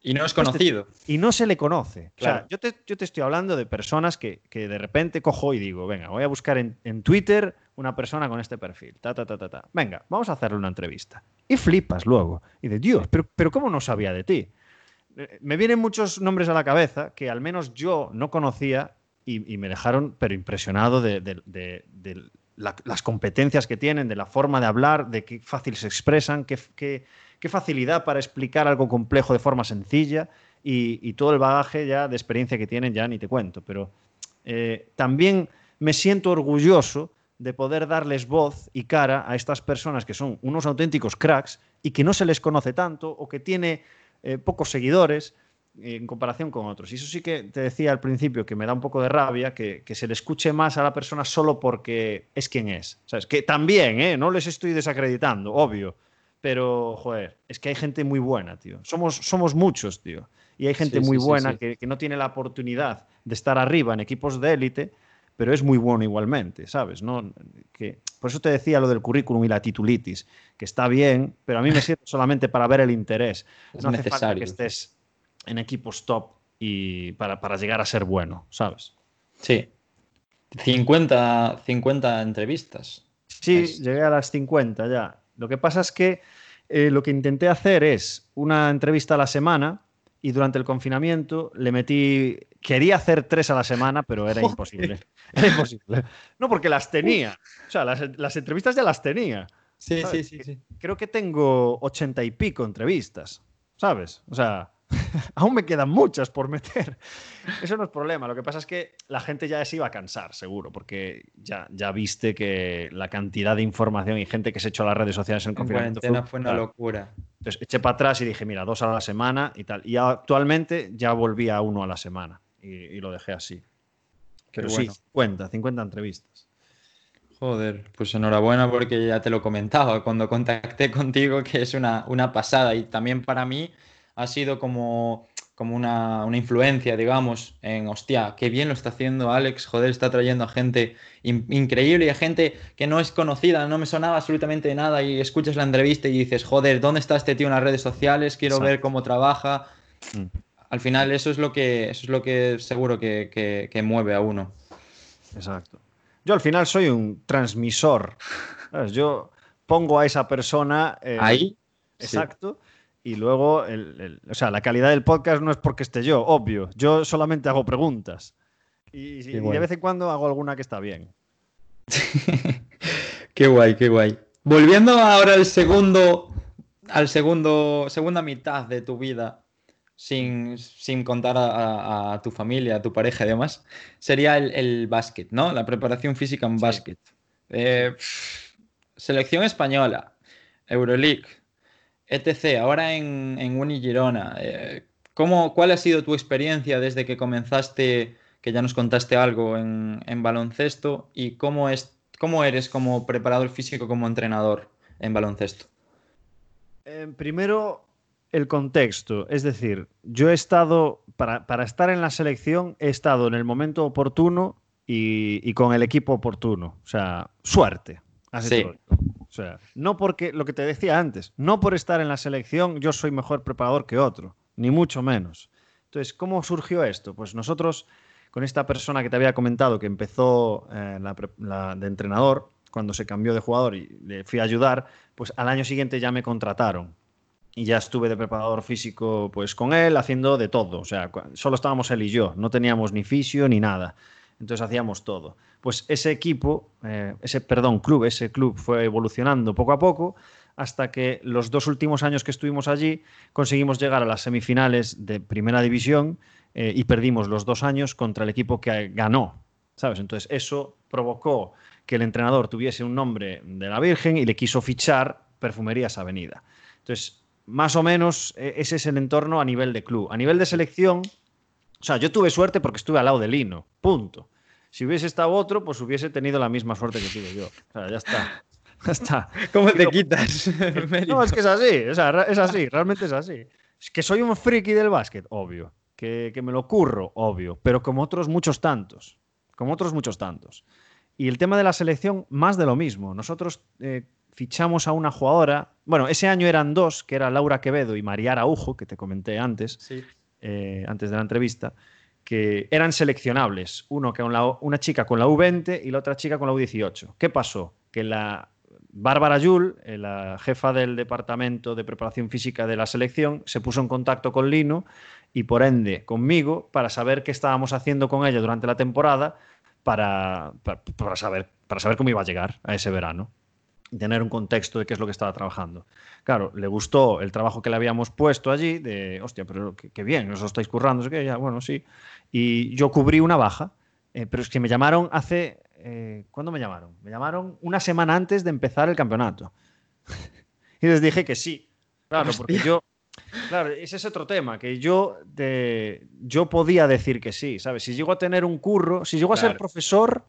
[SPEAKER 1] Y no es conocido.
[SPEAKER 2] Y no se le conoce. O sea,
[SPEAKER 1] Claro.
[SPEAKER 2] yo te, yo te estoy hablando de personas que, que de repente cojo y digo, venga, voy a buscar en, en Twitter una persona con este perfil. Ta, ta, ta, ta, ta. Venga, vamos a hacerle una entrevista. Y flipas luego. Y de Dios, pero, pero ¿cómo no sabía de ti? Eh, Me vienen muchos nombres a la cabeza que al menos yo no conocía y, y me dejaron, pero impresionado de, de- de- de la- las competencias que tienen, de la forma de hablar, de qué fácil se expresan, qué, qué- qué facilidad para explicar algo complejo de forma sencilla y, todo el bagaje ya de experiencia que tienen, ya ni te cuento. Pero eh, también me siento orgulloso de poder darles voz y cara a estas personas que son unos auténticos cracks y que no se les conoce tanto o que tiene eh, pocos seguidores eh, en comparación con otros. Y eso sí que te decía al principio que me da un poco de rabia que, que se le escuche más a la persona solo porque es quien es. ¿Sabes? Que también, ¿eh? No les estoy desacreditando, obvio. Pero, joder, es que hay gente muy buena, tío. Somos, somos muchos, tío. Y hay gente
[SPEAKER 1] Sí,
[SPEAKER 2] muy
[SPEAKER 1] sí,
[SPEAKER 2] buena
[SPEAKER 1] sí.
[SPEAKER 2] Que, que no tiene la oportunidad de estar arriba en equipos de élite, pero es muy bueno igualmente, ¿sabes? No, que, por eso te decía lo del currículum y la titulitis, que está bien, pero a mí me sirve solamente para ver el interés.
[SPEAKER 1] Es
[SPEAKER 2] no hace falta
[SPEAKER 1] necesario.
[SPEAKER 2] que estés en equipos top y para, para llegar a ser bueno, ¿sabes?
[SPEAKER 1] Sí. 50, 50 entrevistas.
[SPEAKER 2] Sí,
[SPEAKER 1] Es-
[SPEAKER 2] llegué a las 50 ya. Lo que pasa es que eh, lo que intenté hacer es una entrevista a la semana y durante el confinamiento le metí... Quería hacer tres a la semana, pero era imposible. Era imposible. No, porque las tenía. O sea, las, las entrevistas ya las tenía.
[SPEAKER 1] Sí,
[SPEAKER 2] ¿sabes?
[SPEAKER 1] sí, sí, sí.
[SPEAKER 2] Creo que tengo ochenta y pico entrevistas, ¿sabes? O sea, aún me quedan muchas por meter. Eso no es problema. Lo que pasa es que la gente ya se iba a cansar, seguro, porque ya, ya viste que la cantidad de información y gente que se echó a las redes sociales en
[SPEAKER 1] En
[SPEAKER 2] confinamiento
[SPEAKER 1] fue una
[SPEAKER 2] claro.
[SPEAKER 1] locura.
[SPEAKER 2] Entonces eché para atrás y dije, mira, dos a la semana y tal. Y actualmente ya volví a uno a la semana y, y lo dejé así. Pero
[SPEAKER 1] bueno.
[SPEAKER 2] sí, 50, 50 entrevistas.
[SPEAKER 1] Joder, pues enhorabuena porque ya te lo comentaba cuando contacté contigo que es una, una pasada y también para mí ha sido como, como una, una influencia, digamos, en, hostia, qué bien lo está haciendo Alex, joder, está trayendo a gente in- increíble y a gente que no es conocida, no me sonaba absolutamente nada y escuchas la entrevista y dices, joder, ¿dónde está este tío en las redes sociales? Quiero
[SPEAKER 2] Exacto.
[SPEAKER 1] ver cómo trabaja.
[SPEAKER 2] Mm.
[SPEAKER 1] Al final eso es lo que, eso es lo que seguro que, que- que mueve a uno.
[SPEAKER 2] Exacto. Yo al final soy un transmisor. ¿sabes? Yo pongo a esa persona. eh,
[SPEAKER 1] Ahí, sí.
[SPEAKER 2] Y luego, el- el- o sea, la calidad del podcast no es porque esté yo, obvio. Yo solamente hago preguntas. Y, y de vez en cuando hago alguna que está bien.
[SPEAKER 1] Qué guay, qué guay. Volviendo ahora al segundo, al segundo, segunda mitad de tu vida, sin, sin contar a, a- a tu familia, a tu pareja y demás, sería el, el básquet, ¿no? La preparación física en
[SPEAKER 2] Sí.
[SPEAKER 1] básquet. Eh, selección española, Euroleague, etc. Ahora en, en Uni Girona. eh, ¿cómo- ¿Cuál ha sido tu experiencia desde que comenzaste, que ya nos contaste algo en, en baloncesto, y cómo, es, cómo eres como preparador físico, como entrenador en baloncesto?
[SPEAKER 2] Eh, primero, el contexto. Es decir, yo he estado, para, para estar en la selección, he estado en el momento oportuno y, y con el equipo oportuno. O sea, suerte. Así
[SPEAKER 1] Sí.
[SPEAKER 2] O sea, no porque, lo que te decía antes, no por estar en la selección yo soy mejor preparador que otro, ni mucho menos. Entonces, ¿cómo surgió esto? Pues nosotros, con esta persona que te había comentado que empezó eh, la de entrenador, cuando se cambió de jugador y le fui a ayudar, pues al año siguiente ya me contrataron. Y ya estuve de preparador físico pues con él haciendo de todo. O sea, solo estábamos él y yo, no teníamos ni fisio ni nada. Entonces hacíamos todo. Pues ese equipo, eh, ese, perdón, club, ese club fue evolucionando poco a poco hasta que los dos últimos años que estuvimos allí conseguimos llegar a las semifinales de primera división eh, y perdimos los dos años contra el equipo que ganó, ¿sabes? Entonces eso provocó que el entrenador tuviese un nombre de la Virgen y le quiso fichar Perfumerías Avenida. Entonces, más o menos eh, ese es el entorno a nivel de club. A nivel de selección, o sea, yo tuve suerte porque estuve al lado de Lino, punto. Si hubiese estado otro, pues hubiese tenido la misma suerte que tuve yo. O sea, ya está. Ya está.
[SPEAKER 1] ¿Cómo te quitas?
[SPEAKER 2] No, es que es así, o sea, es así, realmente es así. Que soy un friki del básquet, obvio. Que, que me lo curro, obvio. Pero como otros muchos tantos. Como otros muchos tantos. Y el tema de la selección, más de lo mismo. Nosotros eh, fichamos a una jugadora. Bueno, ese año eran dos, que era Laura Quevedo y María Araujo, que te comenté antes,
[SPEAKER 1] Sí.
[SPEAKER 2] Eh, antes de la entrevista, que eran seleccionables. Uno con la, una chica con la U20 y la otra chica con la U18. ¿Qué pasó? Que la Bárbara Yul, eh, la jefa del departamento de preparación física de la selección, se puso en contacto con Lino y por ende conmigo para saber qué estábamos haciendo con ella durante la temporada para, para, saber, para saber cómo iba a llegar a ese verano tener un contexto de qué es lo que estaba trabajando. Claro, le gustó el trabajo que le habíamos puesto allí, de, hostia, pero qué, bien, os estáis currando, qué, ya, bueno, sí. Y yo cubrí una baja, eh, pero es que me llamaron hace, eh, ¿cuándo me llamaron? Me llamaron una semana antes de empezar el campeonato. y les dije que sí. Claro, porque yo, claro, ese es otro tema, que yo, de, yo podía decir que sí, ¿sabes? Si llego a tener un curro, si llego a ser profesor,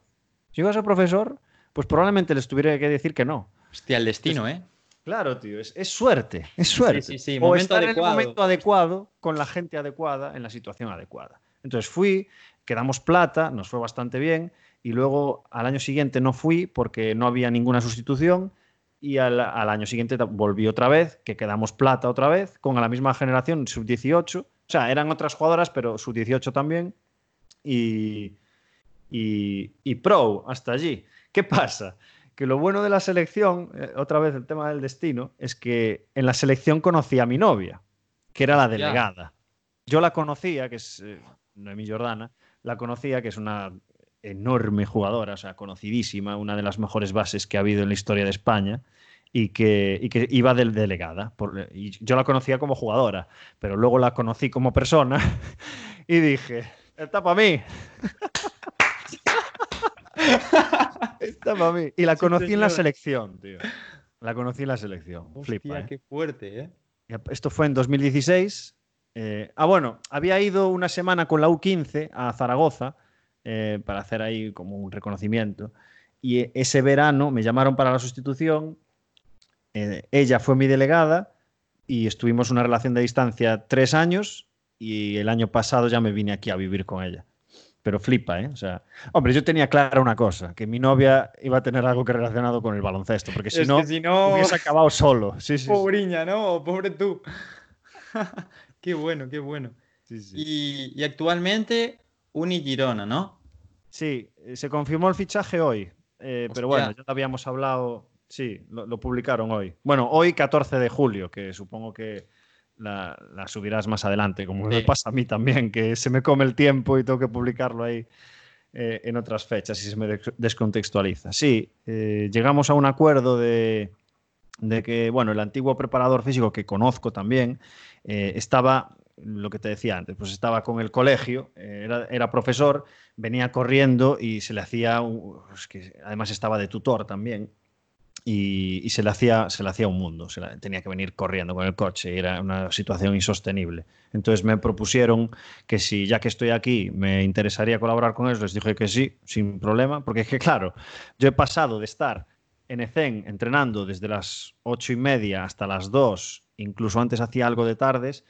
[SPEAKER 2] si llego a ser profesor, pues probablemente les tuviera que decir que no.
[SPEAKER 1] Hostia, el destino, ¿eh?
[SPEAKER 2] Claro, tío, es, es suerte, es suerte.
[SPEAKER 1] sí, sí,
[SPEAKER 2] o
[SPEAKER 1] momento
[SPEAKER 2] estar
[SPEAKER 1] adecuado.
[SPEAKER 2] en el momento adecuado, con la gente adecuada, en la situación adecuada. Entonces fui, quedamos plata, nos fue bastante bien, y luego al año siguiente no fui porque no había ninguna sustitución, y al, al año siguiente volví otra vez, que quedamos plata otra vez, con la misma generación, sub-18. O sea, eran otras jugadoras, pero sub-18 también. Y, y, y pro, hasta allí. ¿Qué pasa? Que lo bueno de la selección, eh, otra vez el tema del destino, es que en la selección conocí a mi novia, que era la delegada. Yo la conocía, que es eh, Noemí Jordana, la conocía, que es una enorme jugadora, o sea, conocidísima, una de las mejores bases que ha habido en la historia de España. Y que, y que iba del delegada. Por- y yo la conocía como jugadora, pero luego la conocí como persona y dije, está para mí. para mí. Y la
[SPEAKER 1] Sí,
[SPEAKER 2] conocí en la selección, tío. La conocí en la selección.
[SPEAKER 1] Hostia,
[SPEAKER 2] Flipa, ¿eh?
[SPEAKER 1] qué fuerte, ¿eh?
[SPEAKER 2] Esto fue en 2016. Eh, ah, bueno, había ido una semana con la U15 a Zaragoza eh, para hacer ahí como un reconocimiento. Y e- ese verano me llamaron para la sustitución. Eh, ella fue mi delegada y estuvimos una relación de distancia tres años. Y el año pasado ya me vine aquí a vivir con ella. Pero flipa, ¿eh? O sea, hombre, yo tenía clara una cosa: que mi novia iba a tener algo que relacionado con el baloncesto, porque si
[SPEAKER 1] Es
[SPEAKER 2] no,
[SPEAKER 1] si no,
[SPEAKER 2] hubiese acabado solo. Sí, sí,
[SPEAKER 1] pobriña, ¿no? O pobre tú. qué bueno, qué bueno.
[SPEAKER 2] Sí, sí.
[SPEAKER 1] Y, y actualmente Uni Girona, ¿no?
[SPEAKER 2] Sí, eh, se confirmó el fichaje hoy, eh, pero bueno, ya lo habíamos hablado, sí, lo, lo publicaron hoy. Bueno, hoy 14 de julio, que supongo que la, la subirás más adelante, como me
[SPEAKER 1] Sí.
[SPEAKER 2] pasa a mí también, que se me come el tiempo y tengo que publicarlo ahí eh, en otras fechas y se me des- descontextualiza. Sí, eh, llegamos a un acuerdo de, de que, bueno, el antiguo preparador físico que conozco también eh, estaba, lo que te decía antes, pues estaba con el colegio, era, era profesor, venía corriendo y se le hacía, un- es que además estaba de tutor también, y, se, le hacía, se le hacía un mundo, se la- tenía que venir corriendo con el coche, era una situación insostenible. Entonces me propusieron que si ya que estoy aquí me interesaría colaborar con ellos, les dije que sí, sin problema, porque es que claro, yo he pasado de estar en ECEN entrenando desde las ocho y media hasta las dos, incluso antes hacía algo de tardes,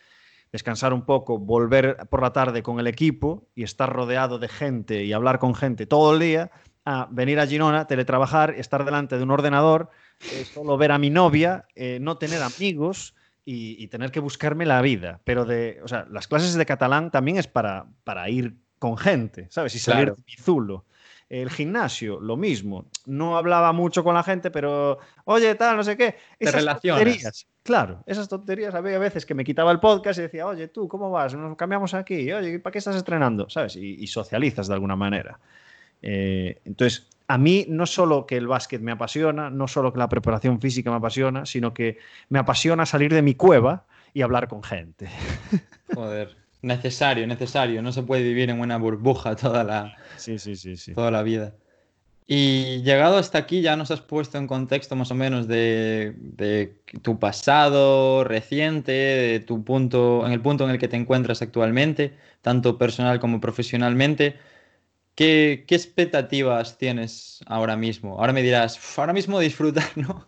[SPEAKER 2] descansar un poco, volver por la tarde con el equipo y estar rodeado de gente y hablar con gente todo el día, a venir a Girona, teletrabajar, estar delante de un ordenador, eh, solo ver a mi novia, eh, no tener amigos y, y tener que buscarme la vida. Pero de, o sea, las clases de catalán también es para, para ir con gente, ¿sabes? Y salir
[SPEAKER 1] Claro.
[SPEAKER 2] de mi zulo. El gimnasio, lo mismo. No hablaba mucho con la gente, pero, oye, tal, no sé qué. Esas
[SPEAKER 1] relacionas.
[SPEAKER 2] tonterías. Claro, esas tonterías. Había veces que me quitaba el podcast y decía, oye, tú, ¿cómo vas? Nos cambiamos aquí. Oye, ¿para qué estás estrenando? ¿Sabes? Y, y socializas de alguna manera. Eh, entonces, a mí no solo que el básquet me apasiona, no solo que la preparación física me apasiona, sino que me apasiona salir de mi cueva y hablar con gente.
[SPEAKER 1] Joder. Necesario, necesario. No se puede vivir en una burbuja toda la,
[SPEAKER 2] Sí, sí, sí, sí.
[SPEAKER 1] toda la vida. Y llegado hasta aquí ya nos has puesto en contexto más o menos de, de tu pasado reciente, de tu punto, en el punto en el que te encuentras actualmente, tanto personal como profesionalmente. ¿Qué, qué expectativas tienes ahora mismo? Ahora me dirás, "Uf, ahora mismo disfrutar, ¿no?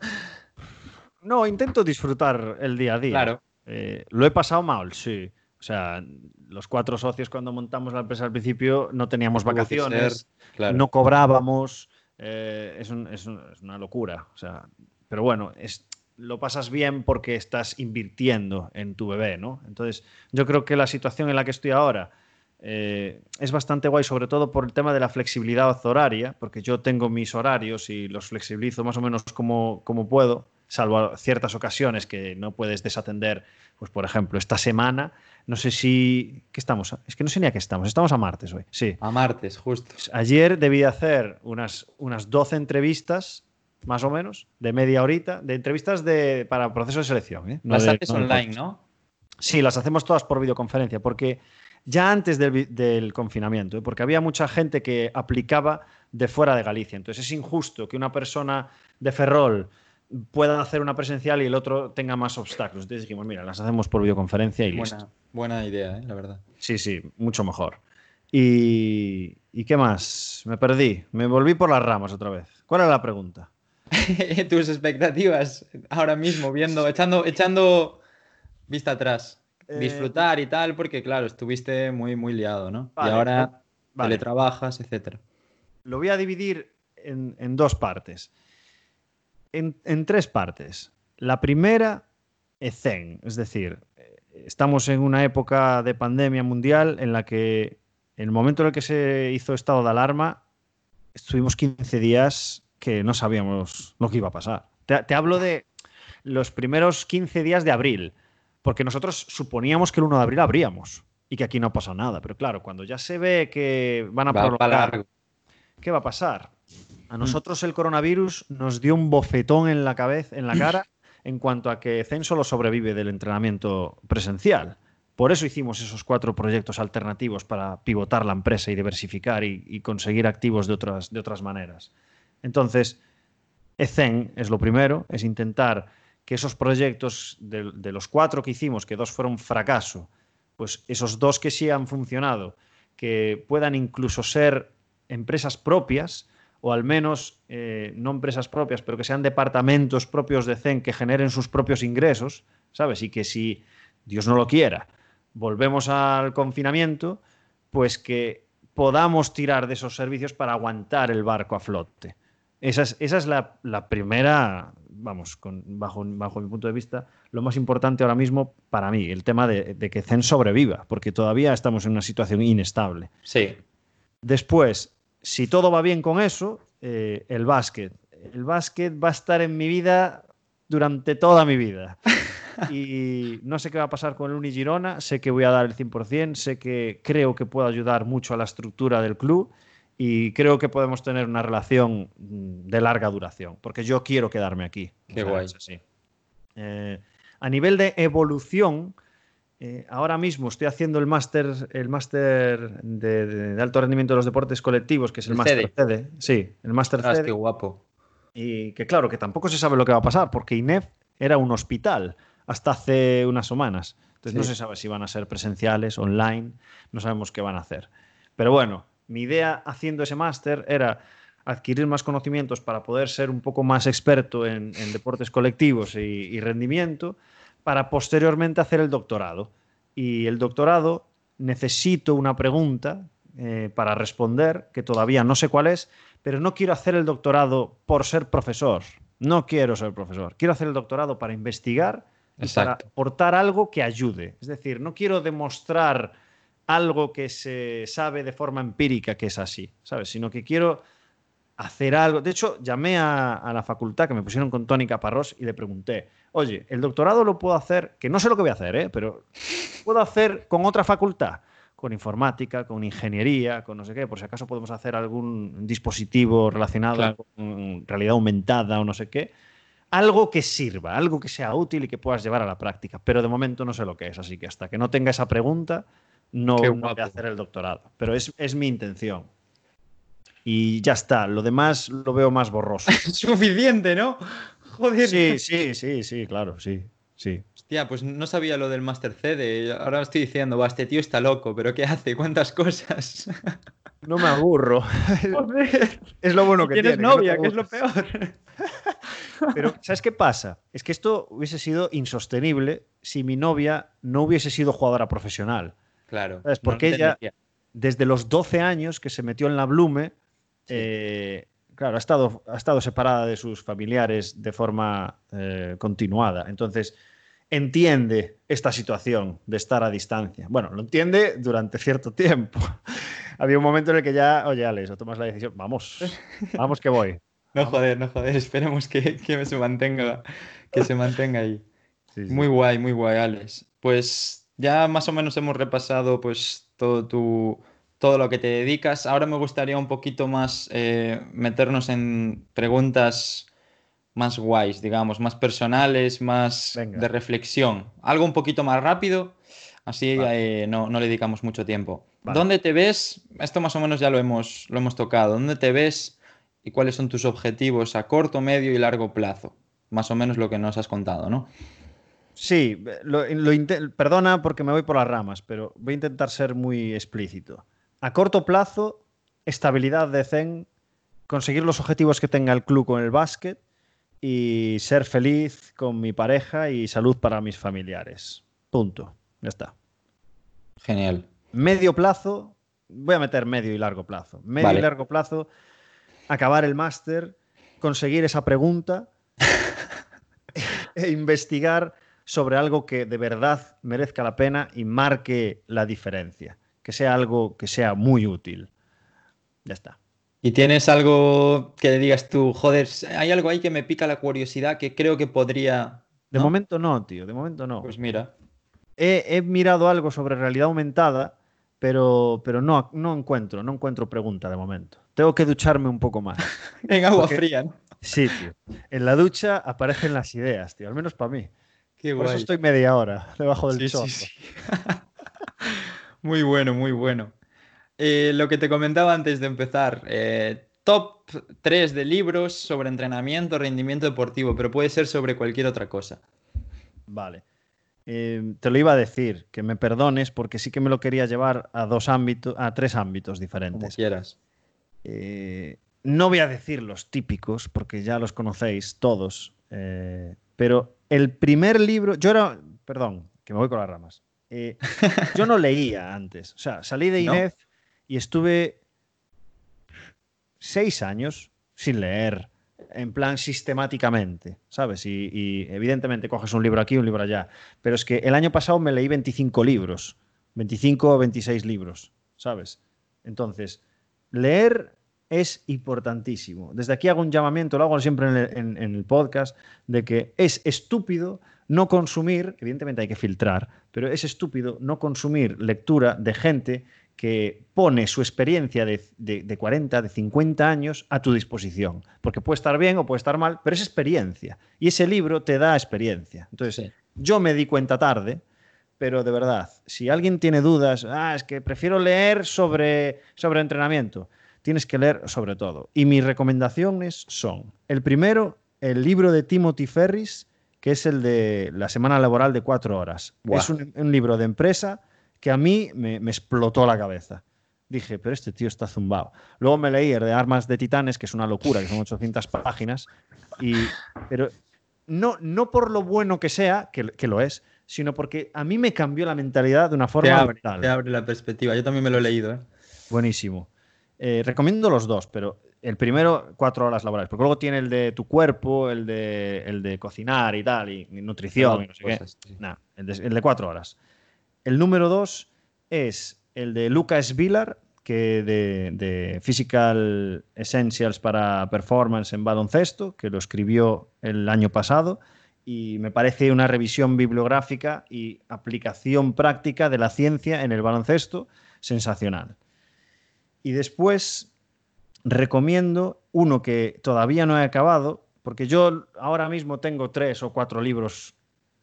[SPEAKER 2] No, intento disfrutar el día a día.
[SPEAKER 1] Claro.
[SPEAKER 2] Eh, ¿Lo he pasado mal? Sí. O sea, los cuatro socios cuando montamos la empresa al principio no teníamos vacaciones, no cobrábamos, eh, es, una locura. O sea, pero bueno, es, lo pasas bien porque estás invirtiendo en tu bebé, ¿no? Entonces, yo creo que la situación en la que estoy ahora eh, es bastante guay, sobre todo por el tema de la flexibilidad horaria, porque yo tengo mis horarios y los flexibilizo más o menos como, como puedo salvo ciertas ocasiones que no puedes desatender, pues por ejemplo, esta semana, no sé si... ¿Qué estamos? Es que no sé ni a qué estamos, estamos a martes hoy, sí.
[SPEAKER 1] A martes, justo.
[SPEAKER 2] Pues ayer debí hacer unas, unas 12 entrevistas, más o menos, de media horita, de entrevistas de, para proceso de selección. ¿eh?
[SPEAKER 1] las haces online, ¿no?
[SPEAKER 2] Sí, las hacemos todas por videoconferencia, porque ya antes del, del confinamiento, ¿eh? porque había mucha gente que aplicaba de fuera de Galicia. Entonces es injusto que una persona de Ferrol pueda hacer una presencial y el otro tenga más obstáculos. Entonces dijimos, mira, las hacemos por videoconferencia y
[SPEAKER 1] buena, Buena idea, ¿eh? la verdad.
[SPEAKER 2] Sí, sí, mucho mejor. Y, ¿Y qué más? Me perdí, me volví por las ramas otra vez. ¿Cuál era la pregunta?
[SPEAKER 1] Tus expectativas ahora mismo, viendo, echando, echando vista atrás. Eh, Disfrutar y tal, porque claro, estuviste muy, muy liado, ¿no? y ahora teletrabajas, etcétera.
[SPEAKER 2] Lo voy a dividir en, en dos partes en, tres partes. La primera es Zen, es decir, estamos en una época de pandemia mundial en la que en el momento en el que se hizo estado de alarma, estuvimos 15 días que no sabíamos lo que iba a pasar. Te, hablo de los primeros 15 días de abril, porque nosotros suponíamos que el 1 de abril abríamos y que aquí no pasa nada. Pero claro, cuando ya se ve que van a prolongar, ¿qué va a pasar? A mm. nosotros el coronavirus nos dio un bofetón en la cabeza, en la cara, en cuanto a que Zen solo sobrevive del entrenamiento presencial. Por eso hicimos esos cuatro proyectos alternativos para pivotar la empresa y diversificar y, conseguir activos de otras, de otras maneras. Entonces, Zen es lo primero, es intentar que esos proyectos de, los cuatro que hicimos, que dos fueron fracaso, pues esos dos que sí han funcionado, que puedan incluso ser empresas propias, o al menos eh, no empresas propias, pero que sean departamentos propios de CEN que generen sus propios ingresos, ¿sabes? Y que si Dios no lo quiera, volvemos al confinamiento, pues que podamos tirar de esos servicios para aguantar el barco a flote. Esa es, esa es la, primera, vamos, bajo, bajo mi punto de vista, lo más importante ahora mismo para mí, el tema de, de que CEN sobreviva, porque todavía estamos en una situación inestable.
[SPEAKER 1] Sí.
[SPEAKER 2] Después, si todo va bien con eso, eh, el básquet. El básquet va a estar en mi vida durante toda mi vida. Y no sé qué va a pasar con el Uni Girona, sé que voy a dar el 100%, sé que creo que puedo ayudar mucho a la estructura del club y creo que podemos tener una relación mm, de larga duración, porque yo quiero quedarme aquí.
[SPEAKER 1] Qué guay.
[SPEAKER 2] Eh, a nivel de evolución, eh, ahora mismo estoy haciendo el máster el máster de, alto rendimiento de los deportes colectivos, que es el, máster CD. Sí, el máster
[SPEAKER 1] ah, CD. qué guapo.
[SPEAKER 2] Y que claro, que tampoco se sabe lo que va a pasar, porque INEF era un hospital hasta hace unas semanas. Entonces no se sabe si van a ser presenciales, online, no sabemos qué van a hacer. Pero bueno, mi idea haciendo ese máster era adquirir más conocimientos para poder ser un poco más experto en, deportes colectivos y rendimiento para posteriormente hacer el doctorado. Y el doctorado necesito una pregunta eh, para responder, que todavía no sé cuál es, pero no quiero hacer el doctorado por ser profesor. No quiero ser profesor. Quiero hacer el doctorado para investigar y para aportar algo que ayude. Es decir, no quiero demostrar algo que se sabe de forma empírica que es así, ¿sabes? Sino que quiero hacer algo. De hecho, llamé a, la facultad que me pusieron con Tony Caparrós y le pregunté, oye, el doctorado lo puedo hacer, que no sé lo que voy a hacer, ¿eh? pero puedo hacer con otra facultad, con informática, con ingeniería, con no sé qué, por si acaso podemos hacer algún dispositivo relacionado con realidad aumentada o no sé qué. Algo que sirva, algo que sea útil y que puedas llevar a la práctica. Pero de momento no sé lo que es, así que hasta que no tenga esa pregunta, no, no voy a hacer el doctorado. Pero es, es mi intención y ya está. Lo demás lo veo más borroso.
[SPEAKER 1] Suficiente, ¿no?
[SPEAKER 2] Joder. Sí, sí, sí, sí, claro, sí, sí.
[SPEAKER 1] Hostia, pues no sabía lo del Master CD. Ahora estoy diciendo, va, este tío está loco, pero ¿qué hace? ¿Cuántas cosas?
[SPEAKER 2] No me aburro. Es lo bueno que
[SPEAKER 1] Tienes
[SPEAKER 2] tiene. no
[SPEAKER 1] novia,
[SPEAKER 2] te
[SPEAKER 1] que es lo peor.
[SPEAKER 2] Pero, ¿sabes qué pasa? Es que esto hubiese sido insostenible si mi novia no hubiese sido jugadora profesional.
[SPEAKER 1] Claro.
[SPEAKER 2] ¿Sabes?
[SPEAKER 1] no
[SPEAKER 2] Porque
[SPEAKER 1] lo
[SPEAKER 2] ella-. Desde los 12 años que se metió en la Blume,
[SPEAKER 1] Sí.
[SPEAKER 2] eh, claro, ha estado, ha estado separada de sus familiares de forma eh, continuada. Entonces, entiende esta situación de estar a distancia. Bueno, lo entiende durante cierto tiempo. Había un momento en el que ya, oye, Alex, o tomas la decisión, vamos, vamos que voy.
[SPEAKER 1] No joder, no joder, esperemos que, que se mantenga, que se mantenga ahí.
[SPEAKER 2] Sí, sí.
[SPEAKER 1] Muy guay, muy guay, Alex. Pues ya más o menos hemos repasado pues todo tu, todo lo que te dedicas. Ahora me gustaría un poquito más eh, meternos en preguntas más guays, digamos, más personales, más
[SPEAKER 2] Venga.
[SPEAKER 1] de reflexión. Algo un poquito más rápido, así
[SPEAKER 2] Vale.
[SPEAKER 1] eh, no, no le dedicamos mucho tiempo.
[SPEAKER 2] Vale.
[SPEAKER 1] ¿Dónde te ves? Esto más o menos ya lo hemos, lo hemos tocado. ¿Dónde te ves y cuáles son tus objetivos a corto, medio y largo plazo? Más o menos lo que nos has contado, ¿no?
[SPEAKER 2] Sí, lo- lo inte- perdona porque me voy por las ramas, pero voy a intentar ser muy explícito. A corto plazo, estabilidad de Zen, conseguir los objetivos que tenga el club con el básquet y ser feliz con mi pareja y salud para mis familiares. Punto. Ya está.
[SPEAKER 1] Genial.
[SPEAKER 2] Medio plazo, voy a meter medio y largo plazo. Medio
[SPEAKER 1] Vale.
[SPEAKER 2] y largo plazo, acabar el máster, conseguir esa pregunta e investigar sobre algo que de verdad merezca la pena y marque la diferencia. Que sea algo que sea muy útil. Ya está.
[SPEAKER 1] ¿Y tienes algo que digas tú, joder, hay algo ahí que me pica la curiosidad que creo que podría...
[SPEAKER 2] De momento no, tío, de momento no.
[SPEAKER 1] Pues mira,
[SPEAKER 2] He, he mirado algo sobre realidad aumentada, pero, pero no, no encuentro, no encuentro pregunta de momento. Tengo que ducharme un poco más.
[SPEAKER 1] en agua
[SPEAKER 2] Porque-
[SPEAKER 1] fría, ¿no?
[SPEAKER 2] Sí, tío. En la ducha aparecen las ideas, tío, al menos para mí.
[SPEAKER 1] Qué
[SPEAKER 2] Por eso estoy media hora debajo del
[SPEAKER 1] Sí, sí, sí. Muy bueno, muy bueno. Eh, lo que te comentaba antes de empezar, eh, top 3 de libros sobre entrenamiento, rendimiento deportivo, pero puede ser sobre cualquier otra cosa.
[SPEAKER 2] Vale. Eh, te lo iba a decir, que me perdones porque sí que me lo quería llevar a dos ámbitos, a tres ámbitos
[SPEAKER 1] Como
[SPEAKER 2] diferentes.
[SPEAKER 1] quieras.
[SPEAKER 2] Eh, no voy a decir los típicos porque ya los conocéis todos, eh, pero el primer libro, yo era, perdón, que me voy con las ramas. Eh, yo no leía antes, o sea, salí de
[SPEAKER 1] ¿No?
[SPEAKER 2] INEF y estuve seis años sin leer, en plan sistemáticamente, ¿sabes? Y, y evidentemente coges un libro aquí, un libro allá, pero es que el año pasado me leí 25 libros, 25 o 26 libros, ¿sabes? Entonces, leer es importantísimo. Desde aquí hago un llamamiento, lo hago siempre en el, en- en el podcast, de que es estúpido no consumir, evidentemente hay que filtrar, pero es estúpido no consumir lectura de gente que pone su experiencia de, de- de 40, de 50 años a tu disposición. Porque puede estar bien o puede estar mal, pero es experiencia. Y ese libro te da experiencia. Entonces,
[SPEAKER 1] Sí.
[SPEAKER 2] yo me di cuenta tarde, pero de verdad, si alguien tiene dudas, ah, es que prefiero leer sobre, sobre entrenamiento, tienes que leer sobre todo. Y mis recomendaciones son, el primero, el libro de Timothy Ferris, que es el de la semana laboral de cuatro horas. Es un, un libro de empresa que a mí me, me explotó la cabeza. Dije, pero este tío está zumbado. Luego me leí el de Armas de Titanes, que es una locura, que son 800 páginas. Y, pero no, no por lo bueno que sea, que, que lo es, sino porque a mí me cambió la mentalidad de una
[SPEAKER 1] Te
[SPEAKER 2] forma
[SPEAKER 1] abre,
[SPEAKER 2] brutal.
[SPEAKER 1] te abre la perspectiva. Yo también me lo he leído, ¿eh?
[SPEAKER 2] Buenísimo. Eh, recomiendo los dos, pero el primero, cuatro horas laborales, porque luego tiene el de tu cuerpo, el de, el de cocinar y tal, y, nutrición, y no sé qué.
[SPEAKER 1] Sí.
[SPEAKER 2] Nah, el, de, el de cuatro horas. El número dos es el de Lucas Vilar, que de, de Physical Essentials para Performance en baloncesto, que lo escribió el año pasado, y me parece una revisión bibliográfica y aplicación práctica de la ciencia en el baloncesto sensacional. Y después recomiendo uno que todavía no he acabado, porque yo ahora mismo tengo tres o cuatro libros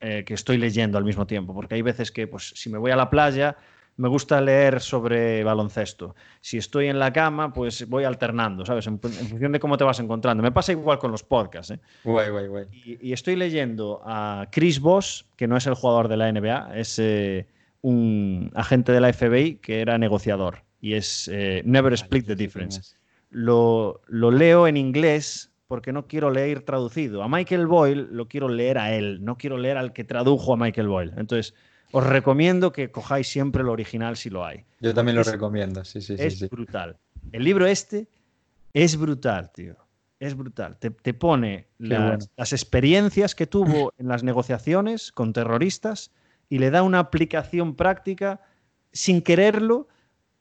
[SPEAKER 2] eh, que estoy leyendo al mismo tiempo, porque hay veces que, pues, si me voy a la playa, me gusta leer sobre baloncesto. Si estoy en la cama, pues voy alternando, ¿sabes? En, en función de cómo te vas encontrando. Me pasa igual con los podcasts, ¿eh?
[SPEAKER 1] Guay, guay, guay.
[SPEAKER 2] Y, y estoy leyendo a Chris Voss, que no es el jugador de la NBA, es eh, un agente de la FBI que era negociador. Y es eh, Never Split the Difference. Lo, lo leo en inglés porque no quiero leer traducido. A Michael Boyle lo quiero leer a él, no quiero leer al que tradujo a Michael Boyle. Entonces, os recomiendo que cojáis siempre el original si lo hay.
[SPEAKER 1] Yo también lo recomiendo, sí, sí,
[SPEAKER 2] es
[SPEAKER 1] sí.
[SPEAKER 2] brutal. El libro este es brutal, tío. Es brutal. Te, te pone las,
[SPEAKER 1] bueno.
[SPEAKER 2] las experiencias que tuvo en las negociaciones con terroristas y le da una aplicación práctica sin quererlo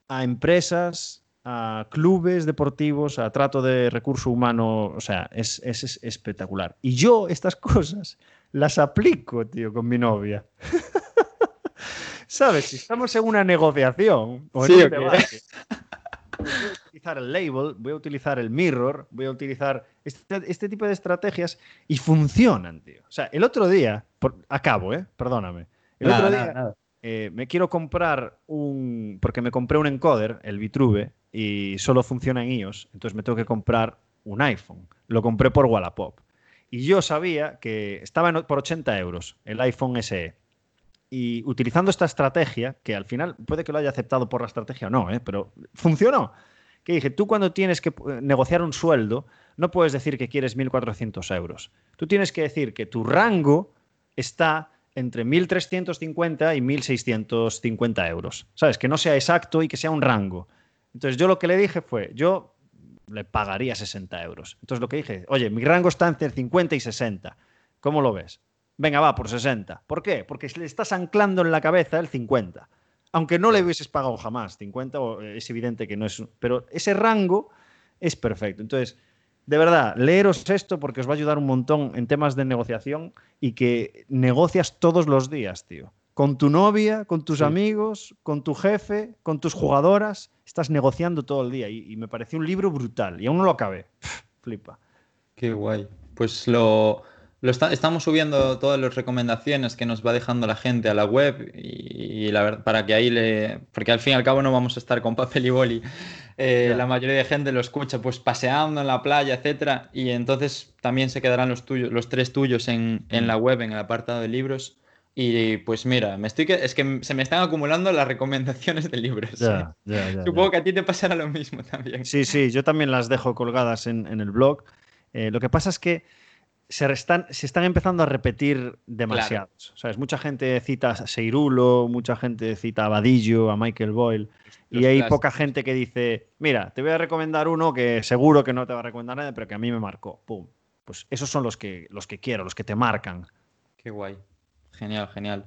[SPEAKER 2] a empresas, a clubes deportivos, a trato de recurso humano. O sea, es, es- es espectacular. Y yo estas cosas las aplico, tío, con mi novia. ¿Sabes? Si estamos en una negociación o en
[SPEAKER 1] Sí,
[SPEAKER 2] un debate, voy a utilizar el label, voy a utilizar el mirror, voy a utilizar este, este tipo de estrategias y funcionan, tío. O sea, el otro día, por- acabo, ¿eh? Perdóname. El
[SPEAKER 1] Nada,
[SPEAKER 2] otro
[SPEAKER 1] nada,
[SPEAKER 2] día
[SPEAKER 1] nada.
[SPEAKER 2] Eh, me quiero comprar un. Porque me compré un encoder, el Vitruve, y solo funciona en iOS. Entonces me tengo que comprar un iPhone. Lo compré por Wallapop. Y yo sabía que estaba por 80 euros el iPhone SE. Y utilizando esta estrategia, que al final puede que lo haya aceptado por la estrategia o no, ¿eh? pero funcionó. Que dije, tú cuando tienes que eh, negociar un sueldo, no puedes decir que quieres 1.400 euros. Tú tienes que decir que tu rango está entre 1.350 y 1.650 euros. ¿Sabes? Que no sea exacto y que sea un rango. Entonces yo lo que le dije fue, yo le pagaría 60 euros. Entonces lo que dije, oye, mi rango está entre 50 y 60. ¿Cómo lo ves? Venga, va, por 60. ¿Por qué? Porque le estás anclando en la cabeza el 50. Aunque no le hubieses pagado jamás 50, o- eh, es evidente que no es... Pero ese rango es perfecto. Entonces, de verdad, leeros esto porque os va a ayudar un montón en temas de negociación y que negocias todos los días, tío. Con tu novia, con tus
[SPEAKER 1] Sí.
[SPEAKER 2] amigos, con tu jefe, con tus jugadoras, estás negociando todo el día y, y me pareció un libro brutal y aún no lo acabé. Flipa.
[SPEAKER 1] Qué guay. Pues lo, lo está- estamos subiendo todas las recomendaciones que nos va dejando la gente a la web y, y la verdad, para que ahí le... Porque al fin y al cabo no vamos a estar con papel y boli. Eh,
[SPEAKER 2] Ya.
[SPEAKER 1] La mayoría de gente lo escucha pues paseando en la playa, etcétera, y entonces también se quedarán los tuyos, los tres tuyos en, en la web, en el apartado de libros. Y pues mira, me estoy que, es que se me están acumulando las recomendaciones de libros. ¿eh?
[SPEAKER 2] ya, ya,
[SPEAKER 1] Supongo que a ti te pasará lo mismo también.
[SPEAKER 2] Sí, sí, yo también las dejo colgadas en, en el blog. Eh, lo que pasa es que se están, se están empezando a repetir demasiados. ¿sabes? Mucha gente cita a Seirulo, mucha gente cita a Vadillo, a Michael Boyle, y hay
[SPEAKER 1] clásicos.
[SPEAKER 2] poca gente que dice, mira, te voy a recomendar uno que seguro que no te va a recomendar nadie, pero que a mí me marcó. Pum. Pues esos son los que, los que quiero, los que te marcan.
[SPEAKER 1] Qué guay. Genial, genial.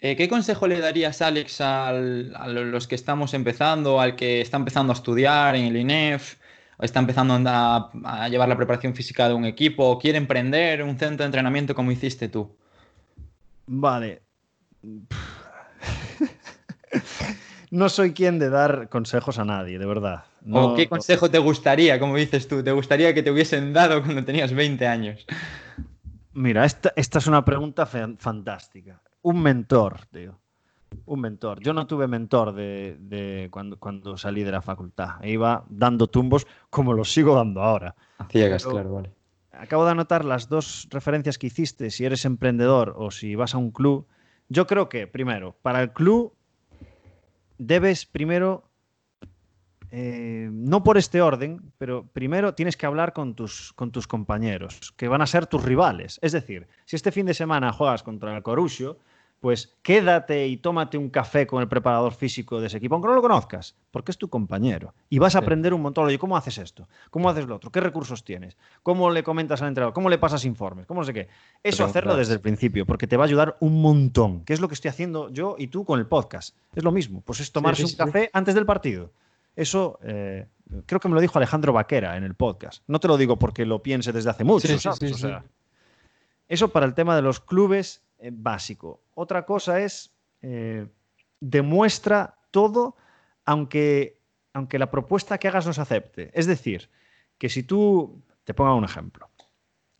[SPEAKER 1] Eh, ¿qué consejo le darías, Alex, al- a los que estamos empezando, al que está empezando a estudiar en el INEF, está empezando a, a llevar la preparación física de un equipo, o quiere emprender un centro de entrenamiento como hiciste tú?
[SPEAKER 2] Vale. No soy quien de dar consejos a nadie, de verdad. No-
[SPEAKER 1] ¿O qué consejo te gustaría, como dices tú, te gustaría que te hubiesen dado cuando tenías 20 años?
[SPEAKER 2] Mira, esta, esta es una pregunta fantástica. Un mentor, tío. Un mentor. Yo no tuve mentor de, de cuando, cuando salí de la facultad. E iba dando tumbos como los sigo dando ahora.
[SPEAKER 1] A ciegas,
[SPEAKER 2] Pero-
[SPEAKER 1] claro, vale.
[SPEAKER 2] Acabo de anotar las dos referencias que hiciste, si eres emprendedor o si vas a un club. Yo creo que, primero, para el club debes primero, eh, no por este orden, pero primero tienes que hablar con tus, con tus compañeros, que van a ser tus rivales. Es decir, si este fin de semana juegas contra el Corusio, pues quédate y tómate un café con el preparador físico de ese equipo, aunque no lo conozcas, porque es tu compañero. Y vas a
[SPEAKER 1] Sí.
[SPEAKER 2] aprender un montón. Oye, ¿cómo haces esto? ¿Cómo haces lo otro? ¿Qué recursos tienes? ¿Cómo le comentas al entrenador? ¿Cómo le pasas informes? ¿Cómo no sé qué? Eso
[SPEAKER 1] Pero,
[SPEAKER 2] hacerlo
[SPEAKER 1] claro.
[SPEAKER 2] desde el principio, porque te va a ayudar un montón. Que es lo que estoy haciendo yo y tú con el podcast. Es lo mismo. Pues es tomarse
[SPEAKER 1] sí,
[SPEAKER 2] un café antes del partido. Eso eh, creo que me lo dijo Alejandro Vaquera en el podcast. No te lo digo porque lo piense desde hace mucho, eso para el tema de los clubes, básico. Otra cosa es, eh, demuestra todo, aunque, aunque la propuesta que hagas no se acepte. Es decir, que si tú, te pongo un ejemplo,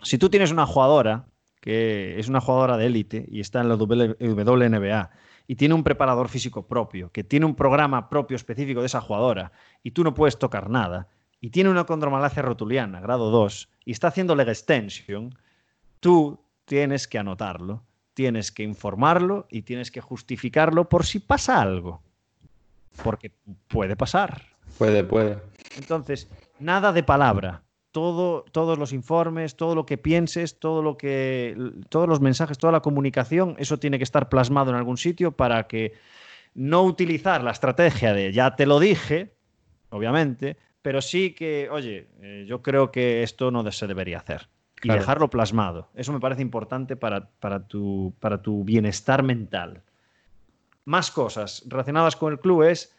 [SPEAKER 2] si tú tienes una jugadora que es una jugadora de élite y está en la WNBA y tiene un preparador físico propio, que tiene un programa propio específico de esa jugadora y tú no puedes tocar nada, y tiene una condromalacia rotuliana, grado 2, y está haciendo leg extension, tú tienes que anotarlo, tienes que informarlo y tienes que justificarlo por si pasa algo. porque puede pasar.
[SPEAKER 1] Puede, puede.
[SPEAKER 2] Entonces, nada de palabra. Todo, todos los informes, todo lo que pienses, todo lo que, todos los mensajes, toda la comunicación, eso tiene que estar plasmado en algún sitio para que no utilizar la estrategia de ya te lo dije, obviamente, pero sí que, oye, eh, yo creo que esto no se debería hacer. Y dejarlo plasmado. Eso me parece importante para, para tu, para tu bienestar mental. Más cosas relacionadas con el club es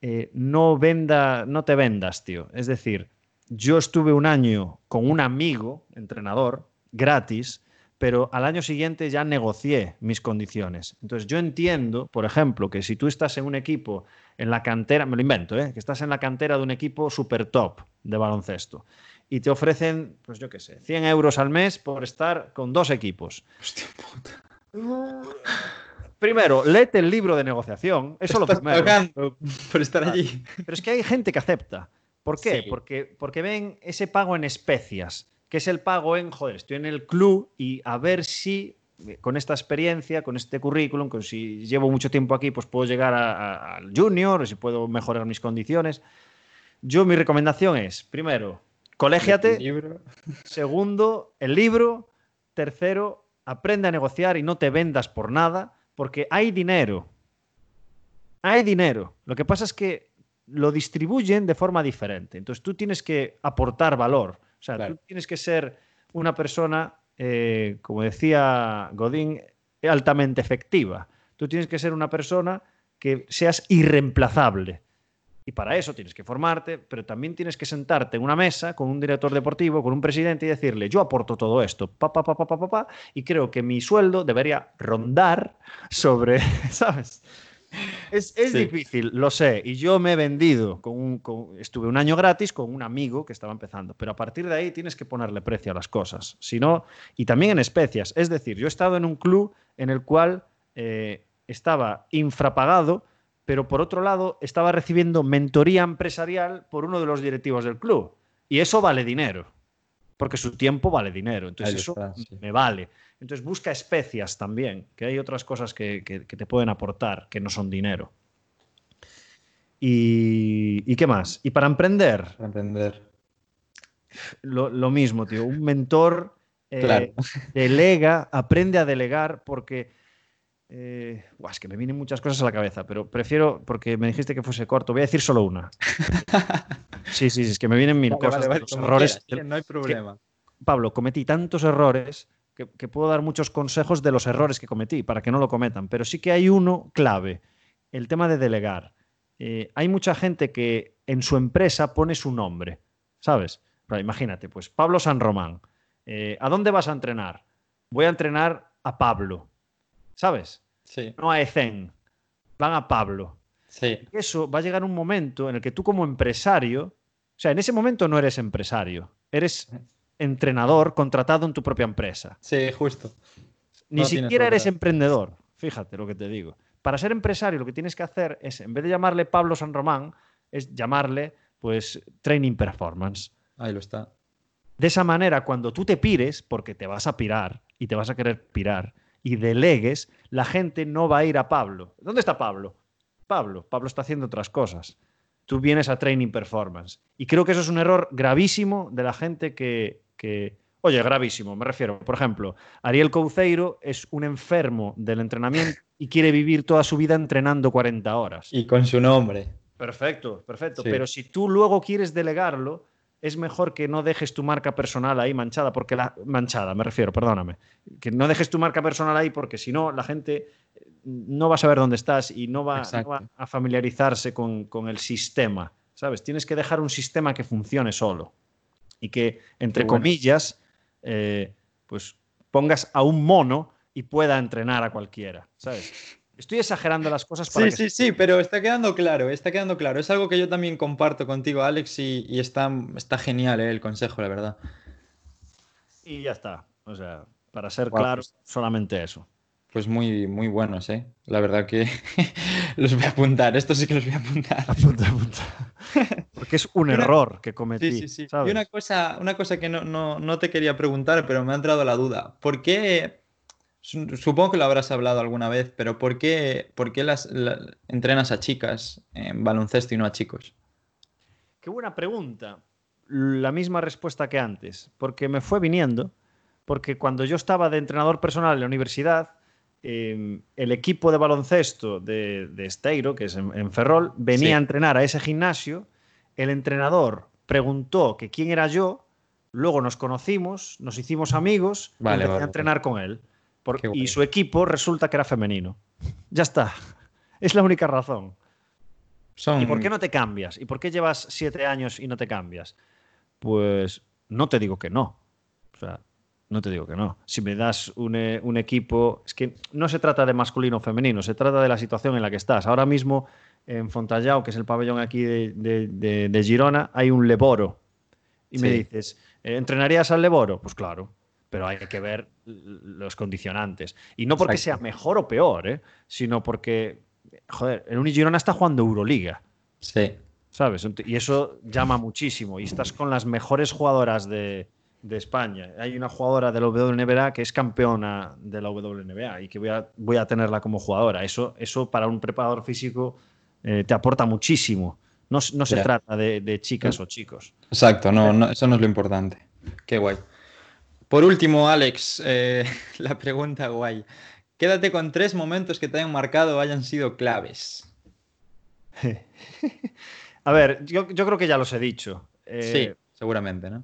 [SPEAKER 2] eh, no, venda, no te vendas, tío. Es decir, yo estuve un año con un amigo, entrenador, gratis, pero al año siguiente ya negocié mis condiciones. Entonces yo entiendo, por ejemplo, que si tú estás en un equipo en la cantera, me lo invento, ¿eh? que estás en la cantera de un equipo super top de baloncesto y te ofrecen, pues yo qué sé, 100 euros al mes por estar con dos equipos.
[SPEAKER 1] Hostia puta.
[SPEAKER 2] Primero, léete el libro de negociación, eso lo
[SPEAKER 1] Estás
[SPEAKER 2] primero.
[SPEAKER 1] pagando por estar allí.
[SPEAKER 2] Pero es que hay gente que acepta. ¿Por qué?
[SPEAKER 1] Sí.
[SPEAKER 2] Porque, porque ven ese pago en especias, que es el pago en, joder, estoy en el club y a ver si con esta experiencia, con este currículum, con si llevo mucho tiempo aquí, pues puedo llegar al junior, o si puedo mejorar mis condiciones. Yo mi recomendación es, primero, colégiate,
[SPEAKER 1] Libro.
[SPEAKER 2] Segundo, el libro. Tercero, aprende a negociar y no te vendas por nada, porque hay dinero. Hay dinero. Lo que pasa es que lo distribuyen de forma diferente. Entonces tú tienes que aportar valor. O sea,
[SPEAKER 1] Claro.
[SPEAKER 2] tú tienes que ser una persona, eh, como decía Godín, altamente efectiva. Tú tienes que ser una persona que seas irreemplazable. Y para eso tienes que formarte, pero también tienes que sentarte en una mesa con un director deportivo, con un presidente y decirle, yo aporto todo esto, pa, pa, pa, pa, pa, pa, y creo que mi sueldo debería rondar sobre, ¿sabes? Es, es
[SPEAKER 1] Sí.
[SPEAKER 2] difícil, lo sé, y yo me he vendido, con un, con- estuve un año gratis con un amigo que estaba empezando, pero a partir de ahí tienes que ponerle precio a las cosas, si no, y también en especias, es decir, yo he estado en un club en el cual eh, estaba infrapagado, pero por otro lado estaba recibiendo mentoría empresarial por uno de los directivos del club, y eso vale dinero, porque su tiempo vale dinero, entonces eso
[SPEAKER 1] sí.
[SPEAKER 2] me vale. Entonces busca especias también, que hay otras cosas que, que- que te pueden aportar, que no son dinero. Y, ¿y qué más? Y para emprender,
[SPEAKER 1] Para aprender.
[SPEAKER 2] lo, lo mismo, tío. Un mentor eh,
[SPEAKER 1] Claro.
[SPEAKER 2] delega, aprende a delegar porque... eh, es que me vienen muchas cosas a la cabeza, pero prefiero, porque me dijiste que fuese corto, voy a decir solo una. Sí, sí, sí, es que me vienen mil
[SPEAKER 1] Vale,
[SPEAKER 2] cosas.
[SPEAKER 1] vale,
[SPEAKER 2] de
[SPEAKER 1] vale,
[SPEAKER 2] los
[SPEAKER 1] como
[SPEAKER 2] errores.
[SPEAKER 1] quieras, sí, no hay problema.
[SPEAKER 2] Pablo, cometí tantos errores que, que puedo dar muchos consejos de los errores que cometí para que no lo cometan, pero sí que hay uno clave, el tema de delegar. Eh, hay mucha gente que en su empresa pone su nombre, ¿sabes? Pero imagínate, pues Pablo San Román, eh, ¿a dónde vas a entrenar? Voy a entrenar a Pablo, ¿sabes?
[SPEAKER 1] Sí,
[SPEAKER 2] No a Ecen, van a Pablo
[SPEAKER 1] sí.
[SPEAKER 2] eso va a llegar un momento en el que tú como empresario, o sea, en ese momento no eres empresario, eres entrenador contratado en tu propia empresa.
[SPEAKER 1] Sí, justo.
[SPEAKER 2] Ni
[SPEAKER 1] No
[SPEAKER 2] siquiera eres emprendedor, fíjate lo que te digo. Para ser empresario lo que tienes que hacer es, en vez de llamarle Pablo San Román, es llamarle pues Training Performance.
[SPEAKER 1] Ahí lo está.
[SPEAKER 2] De esa manera, cuando tú te pires, porque te vas a pirar y te vas a querer pirar, y delegues, la gente no va a ir a Pablo. ¿Dónde está Pablo? Pablo, Pablo está haciendo otras cosas. Tú vienes a Training Performance. Y creo que eso es un error gravísimo de la gente que, que- Oye, gravísimo, me refiero. Por ejemplo, Ariel Couceiro es un enfermo del entrenamiento y quiere vivir toda su vida entrenando 40 horas.
[SPEAKER 1] Y con su nombre.
[SPEAKER 2] Perfecto, perfecto.
[SPEAKER 1] Sí.
[SPEAKER 2] Pero si tú luego quieres delegarlo, es mejor que no dejes tu marca personal ahí manchada, porque la manchada, me refiero, perdóname. Que no dejes tu marca personal ahí porque si no, la gente eh, no va a saber dónde estás y no va, no
[SPEAKER 1] Exacto.
[SPEAKER 2] va a familiarizarse con, con el sistema. ¿Sabes? Tienes que dejar un sistema que funcione solo. Y que, entre
[SPEAKER 1] bueno.
[SPEAKER 2] comillas, eh, pues pongas a un mono y pueda entrenar a cualquiera. ¿Sabes? Estoy exagerando las cosas para
[SPEAKER 1] Sí,
[SPEAKER 2] que
[SPEAKER 1] sí, sí, pero está quedando claro, está quedando claro. Es algo que yo también comparto contigo, Alex, y, y está, está genial eh, el consejo, la verdad.
[SPEAKER 2] Y ya está. O sea, para ser
[SPEAKER 1] Guau,
[SPEAKER 2] claro,
[SPEAKER 1] pues-
[SPEAKER 2] solamente eso.
[SPEAKER 1] Pues muy, muy buenos, ¿eh? La verdad que los voy a apuntar, estos sí que los voy a apuntar.
[SPEAKER 2] Apunta, apunta. Porque es un error que cometí.
[SPEAKER 1] Sí, sí, sí.
[SPEAKER 2] ¿sabes?
[SPEAKER 1] Y una cosa, una cosa que no, no, no te quería preguntar, pero me ha entrado la duda. ¿Por qué? Supongo que lo habrás hablado alguna vez, pero ¿por qué, por qué las, entrenas a chicas en baloncesto y no a chicos?
[SPEAKER 2] Qué buena pregunta. La misma respuesta que antes, porque me fue viniendo, porque cuando yo estaba de entrenador personal en la universidad, em, el equipo de baloncesto de, Esteiro, que es en, Ferrol, venía a entrenar a ese gimnasio, el entrenador preguntó que quién era yo, luego nos conocimos, nos hicimos amigos y empecé a entrenar con él y su equipo resulta que era femenino. Ya está. Es la única razón. ¿Y por qué no te cambias? ¿Y por qué llevas siete años y no te cambias? Pues no te digo que no. O sea, no te digo que no. Si me das un, eh, equipo. Es que no se trata de masculino o femenino, se trata de la situación en la que estás. Ahora mismo en Fontallao, que es el pabellón aquí de, Girona, hay un Leboro. Y me dices, ¿entrenarías al Leboro? Pues claro pero hay que ver los condicionantes. Y no porque sea mejor o peor, ¿eh? sino porque, joder, el Unigirona está jugando Euroliga.
[SPEAKER 1] Sí.
[SPEAKER 2] ¿Sabes? Y eso llama muchísimo. Y estás con las mejores jugadoras de, España. Hay una jugadora de la WNBA que es campeona de la WNBA y que voy a, voy a tenerla como jugadora. Eso, eso para un preparador físico eh, te aporta muchísimo. No, se trata de, chicas o chicos.
[SPEAKER 1] Exacto, no, no, eso no es lo importante. Qué guay. Por último, Alex, eh, la pregunta guay. Quédate con tres momentos que te hayan marcado o hayan sido claves.
[SPEAKER 2] A ver, yo, creo que ya los he dicho.
[SPEAKER 1] Eh, sí, seguramente, ¿no?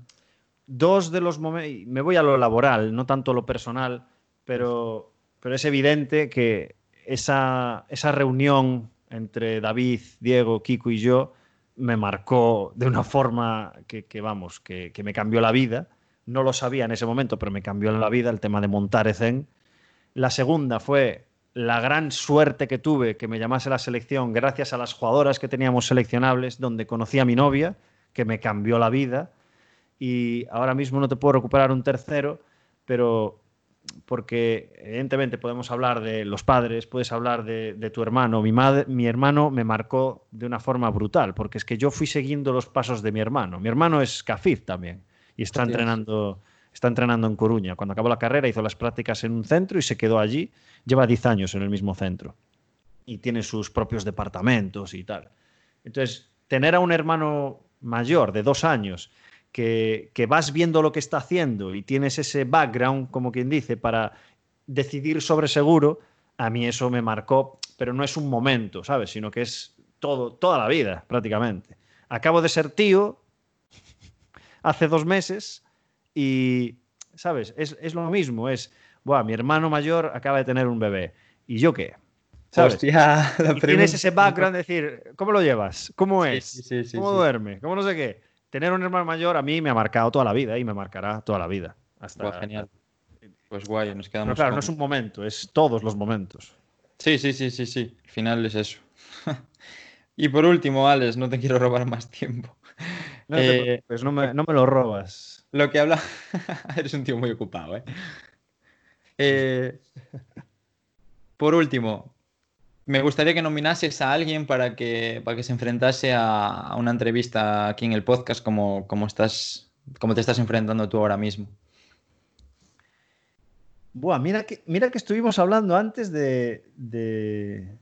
[SPEAKER 2] Dos de los momentos, me voy a lo laboral, no tanto lo personal, pero, pero es evidente que esa, esa reunión entre David, Diego, Kiko y yo me marcó de una forma que, vamos, que, que me cambió la vida no lo sabía en ese momento, pero me cambió la vida el tema de montar Ezen. La segunda fue la gran suerte que tuve que me llamase la selección gracias a las jugadoras que teníamos seleccionables, donde conocí a mi novia, que me cambió la vida. Y ahora mismo no te puedo recuperar un tercero, pero porque evidentemente podemos hablar de los padres, puedes hablar de, tu hermano. Mi, madre, mi hermano me marcó de una forma brutal, porque es que yo fui siguiendo los pasos de mi hermano. Mi hermano es Cafid también y está entrenando, está entrenando en Coruña. Cuando acabó la carrera hizo las prácticas en un centro y se quedó allí. Lleva 10 años en el mismo centro y tiene sus propios departamentos y tal. Entonces, tener a un hermano mayor de dos años que, que, vas viendo lo que está haciendo y tienes ese background, como quien dice, para decidir sobre seguro, a mí eso me marcó, pero no es un momento, ¿sabes? Sino que es todo, toda la vida, prácticamente. Acabo de ser tío, hace dos meses y, ¿sabes? Es, lo mismo, es, Buah, mi hermano mayor acaba de tener un bebé. ¿Y yo qué?
[SPEAKER 1] ¿Sabes? Hostia,
[SPEAKER 2] y tienes ese background de decir, ¿cómo lo llevas? ¿Cómo es? ¿Cómo duerme? ¿Cómo no sé qué? Tener un hermano mayor a mí me ha marcado toda la vida y me marcará toda la vida. Hasta...
[SPEAKER 1] genial. Pues guay, nos quedamos.
[SPEAKER 2] claro, no es un momento, es todos los momentos.
[SPEAKER 1] Sí, sí, sí, sí, sí. Al final es eso. y por último, Alex, no te quiero robar más tiempo.
[SPEAKER 2] Eh, pues no me, lo robas.
[SPEAKER 1] Lo que habla. Eres un tío muy ocupado, ¿eh? ¿eh? Por último, me gustaría que nominases a alguien para que, para que se enfrentase a, una entrevista aquí en el podcast como, como, estás, como te estás enfrentando tú ahora mismo.
[SPEAKER 2] Buah, mira que, mira que estuvimos hablando antes de, de,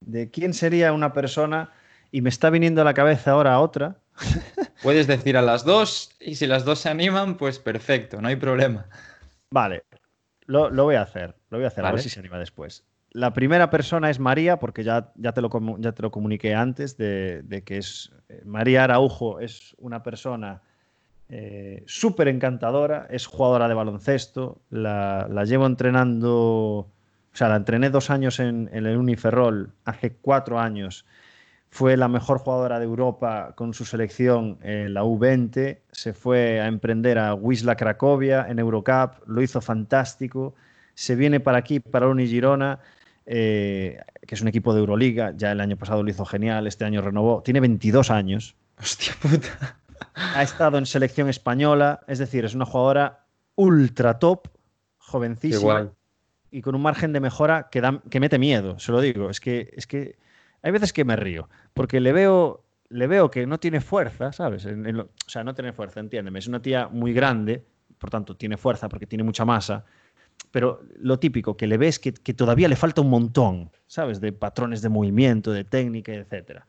[SPEAKER 2] de quién sería una persona y me está viniendo a la cabeza ahora otra
[SPEAKER 1] Puedes decir a las dos y si las dos se animan, pues perfecto, no hay problema.
[SPEAKER 2] Vale, lo, voy a hacer, lo voy a hacer, a ver si se anima después. La primera persona es María, porque ya, ya, te, lo, ya te lo comuniqué antes, de, que es eh, María Araujo es una persona eh, súper encantadora, es jugadora de baloncesto, la, llevo entrenando, o sea, la entrené dos años en, en el Uniferrol, hace cuatro años fue la mejor jugadora de Europa con su selección en la U20, se fue a emprender a Wisla Cracovia en Eurocup, lo hizo fantástico, se viene para aquí, para Uni Girona, eh, que es un equipo de Euroliga, ya el año pasado lo hizo genial, este año renovó, tiene 22 años.
[SPEAKER 1] Hostia puta.
[SPEAKER 2] Ha estado en selección española, es decir, es una jugadora ultra top, jovencísima. Y con un margen de mejora que, da, que mete miedo, se lo digo. Es que, es que hay veces que me río, porque le veo, le veo que no tiene fuerza, ¿sabes? o sea, no tiene fuerza, entiéndeme. Es una tía muy grande, por tanto, tiene fuerza porque tiene mucha masa, pero lo típico, que le ves que, que todavía le falta un montón, ¿sabes? De patrones de movimiento, de técnica, etc.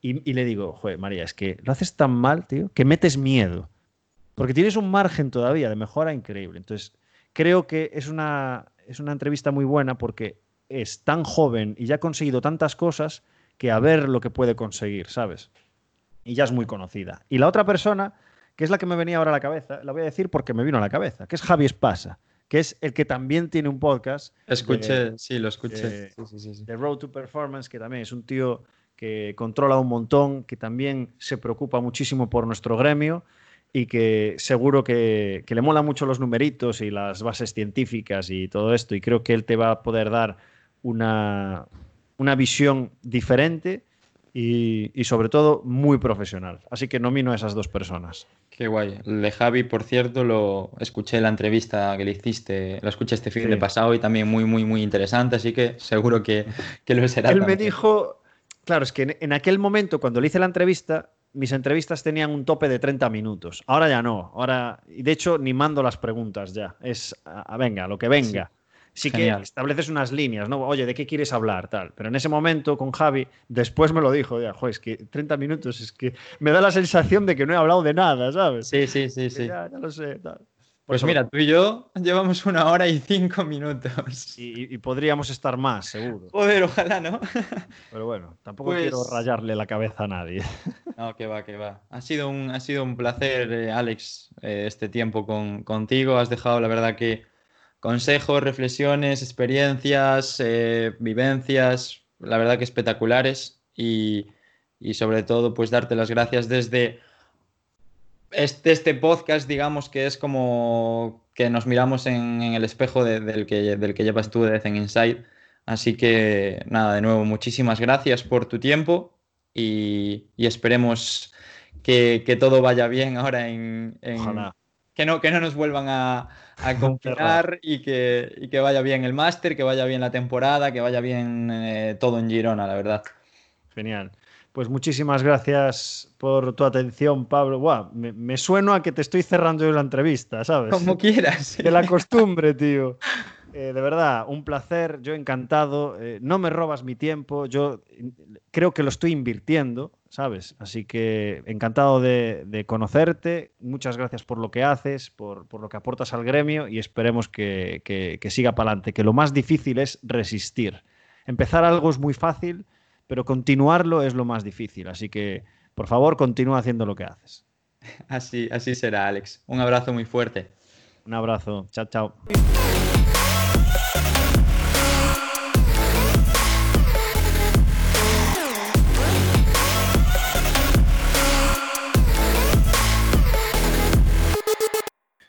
[SPEAKER 2] Y, y le digo, joder, María, es que lo haces tan mal, tío, que metes miedo. Porque tienes un margen todavía de mejora increíble. Entonces, creo que es una, es una entrevista muy buena porque es tan joven y ya ha conseguido tantas cosas que a ver lo que puede conseguir, ¿sabes? Y ya es muy conocida. Y la otra persona, que es la que me venía ahora a la cabeza, la voy a decir porque me vino a la cabeza, que es Javi Espasa, que es el que también tiene un podcast.
[SPEAKER 1] Escuché, sí, lo escuché.
[SPEAKER 2] de-
[SPEAKER 1] Sí, sí, sí.
[SPEAKER 2] The Road to Performance, que también es un tío que controla un montón, que también se preocupa muchísimo por nuestro gremio y que seguro que, que le mola mucho los numeritos y las bases científicas y todo esto. Y creo que él te va a poder dar una, una visión diferente y, y sobre todo muy profesional. Así que nomino a esas dos personas.
[SPEAKER 1] Qué guay. El de Javi, por cierto, lo escuché la entrevista que le hiciste, lo escuché este fin
[SPEAKER 2] Sí.
[SPEAKER 1] de pasado y también muy, muy, muy interesante, así que seguro que, que lo será.
[SPEAKER 2] Él me dijo, claro, es que en, en aquel momento, cuando le hice la entrevista, mis entrevistas tenían un tope de 30 minutos. Ahora ya no. Ahora, y de hecho, ni mando las preguntas ya. Es, a, a venga, lo que venga. Sí, que
[SPEAKER 1] Genial.
[SPEAKER 2] estableces unas líneas, ¿no? Oye, ¿de qué quieres hablar? Tal. Pero en ese momento, con Javi, después me lo dijo, ya, joder, es que 30 minutos, es que me da la sensación de que no he hablado de nada, ¿sabes?
[SPEAKER 1] Sí, sí, sí,
[SPEAKER 2] Que
[SPEAKER 1] sí.
[SPEAKER 2] Ya, ya lo sé. tal. Por
[SPEAKER 1] Pues
[SPEAKER 2] eso-
[SPEAKER 1] mira, tú y yo llevamos una hora y cinco minutos.
[SPEAKER 2] Y, y podríamos estar más, seguro.
[SPEAKER 1] Joder, ojalá, ¿no?
[SPEAKER 2] Pero bueno, tampoco
[SPEAKER 1] Pues-
[SPEAKER 2] quiero rayarle la cabeza a nadie.
[SPEAKER 1] No, que va, que va. Ha sido un, ha sido un placer, eh, Alex, eh, este tiempo con, contigo. Has dejado, la verdad, que consejos, reflexiones, experiencias, eh, vivencias, la verdad que espectaculares. Y, y sobre todo, pues darte las gracias desde este, este podcast, digamos, que es como que nos miramos en, en el espejo de- del, que, del que llevas tú de Zen Inside. Así que nada, de nuevo, muchísimas gracias por tu tiempo y, y esperemos que, que todo vaya bien ahora en, en-
[SPEAKER 2] Ojalá.
[SPEAKER 1] que no, que no nos vuelvan a, a confinar y que, y que vaya bien el máster, que vaya bien la temporada, que vaya bien eh, todo en Girona, la verdad.
[SPEAKER 2] Genial. Pues muchísimas gracias por tu atención, Pablo. Buah, me, me sueno a que te estoy cerrando yo la entrevista, ¿sabes?
[SPEAKER 1] Como quieras.
[SPEAKER 2] De la costumbre, tío. Eh, de verdad, un placer, yo encantado. Eh, no me robas mi tiempo, yo creo que lo estoy invirtiendo, ¿sabes? Así que encantado de, de conocerte. Muchas gracias por lo que haces, por, por lo que aportas al gremio y esperemos que, que- que siga para adelante. Que lo más difícil es resistir. Empezar algo es muy fácil, pero continuarlo es lo más difícil. Así que, por favor, continúa haciendo lo que haces.
[SPEAKER 1] Así, así será, Alex. Un abrazo muy fuerte.
[SPEAKER 2] Un abrazo. Chao, chao.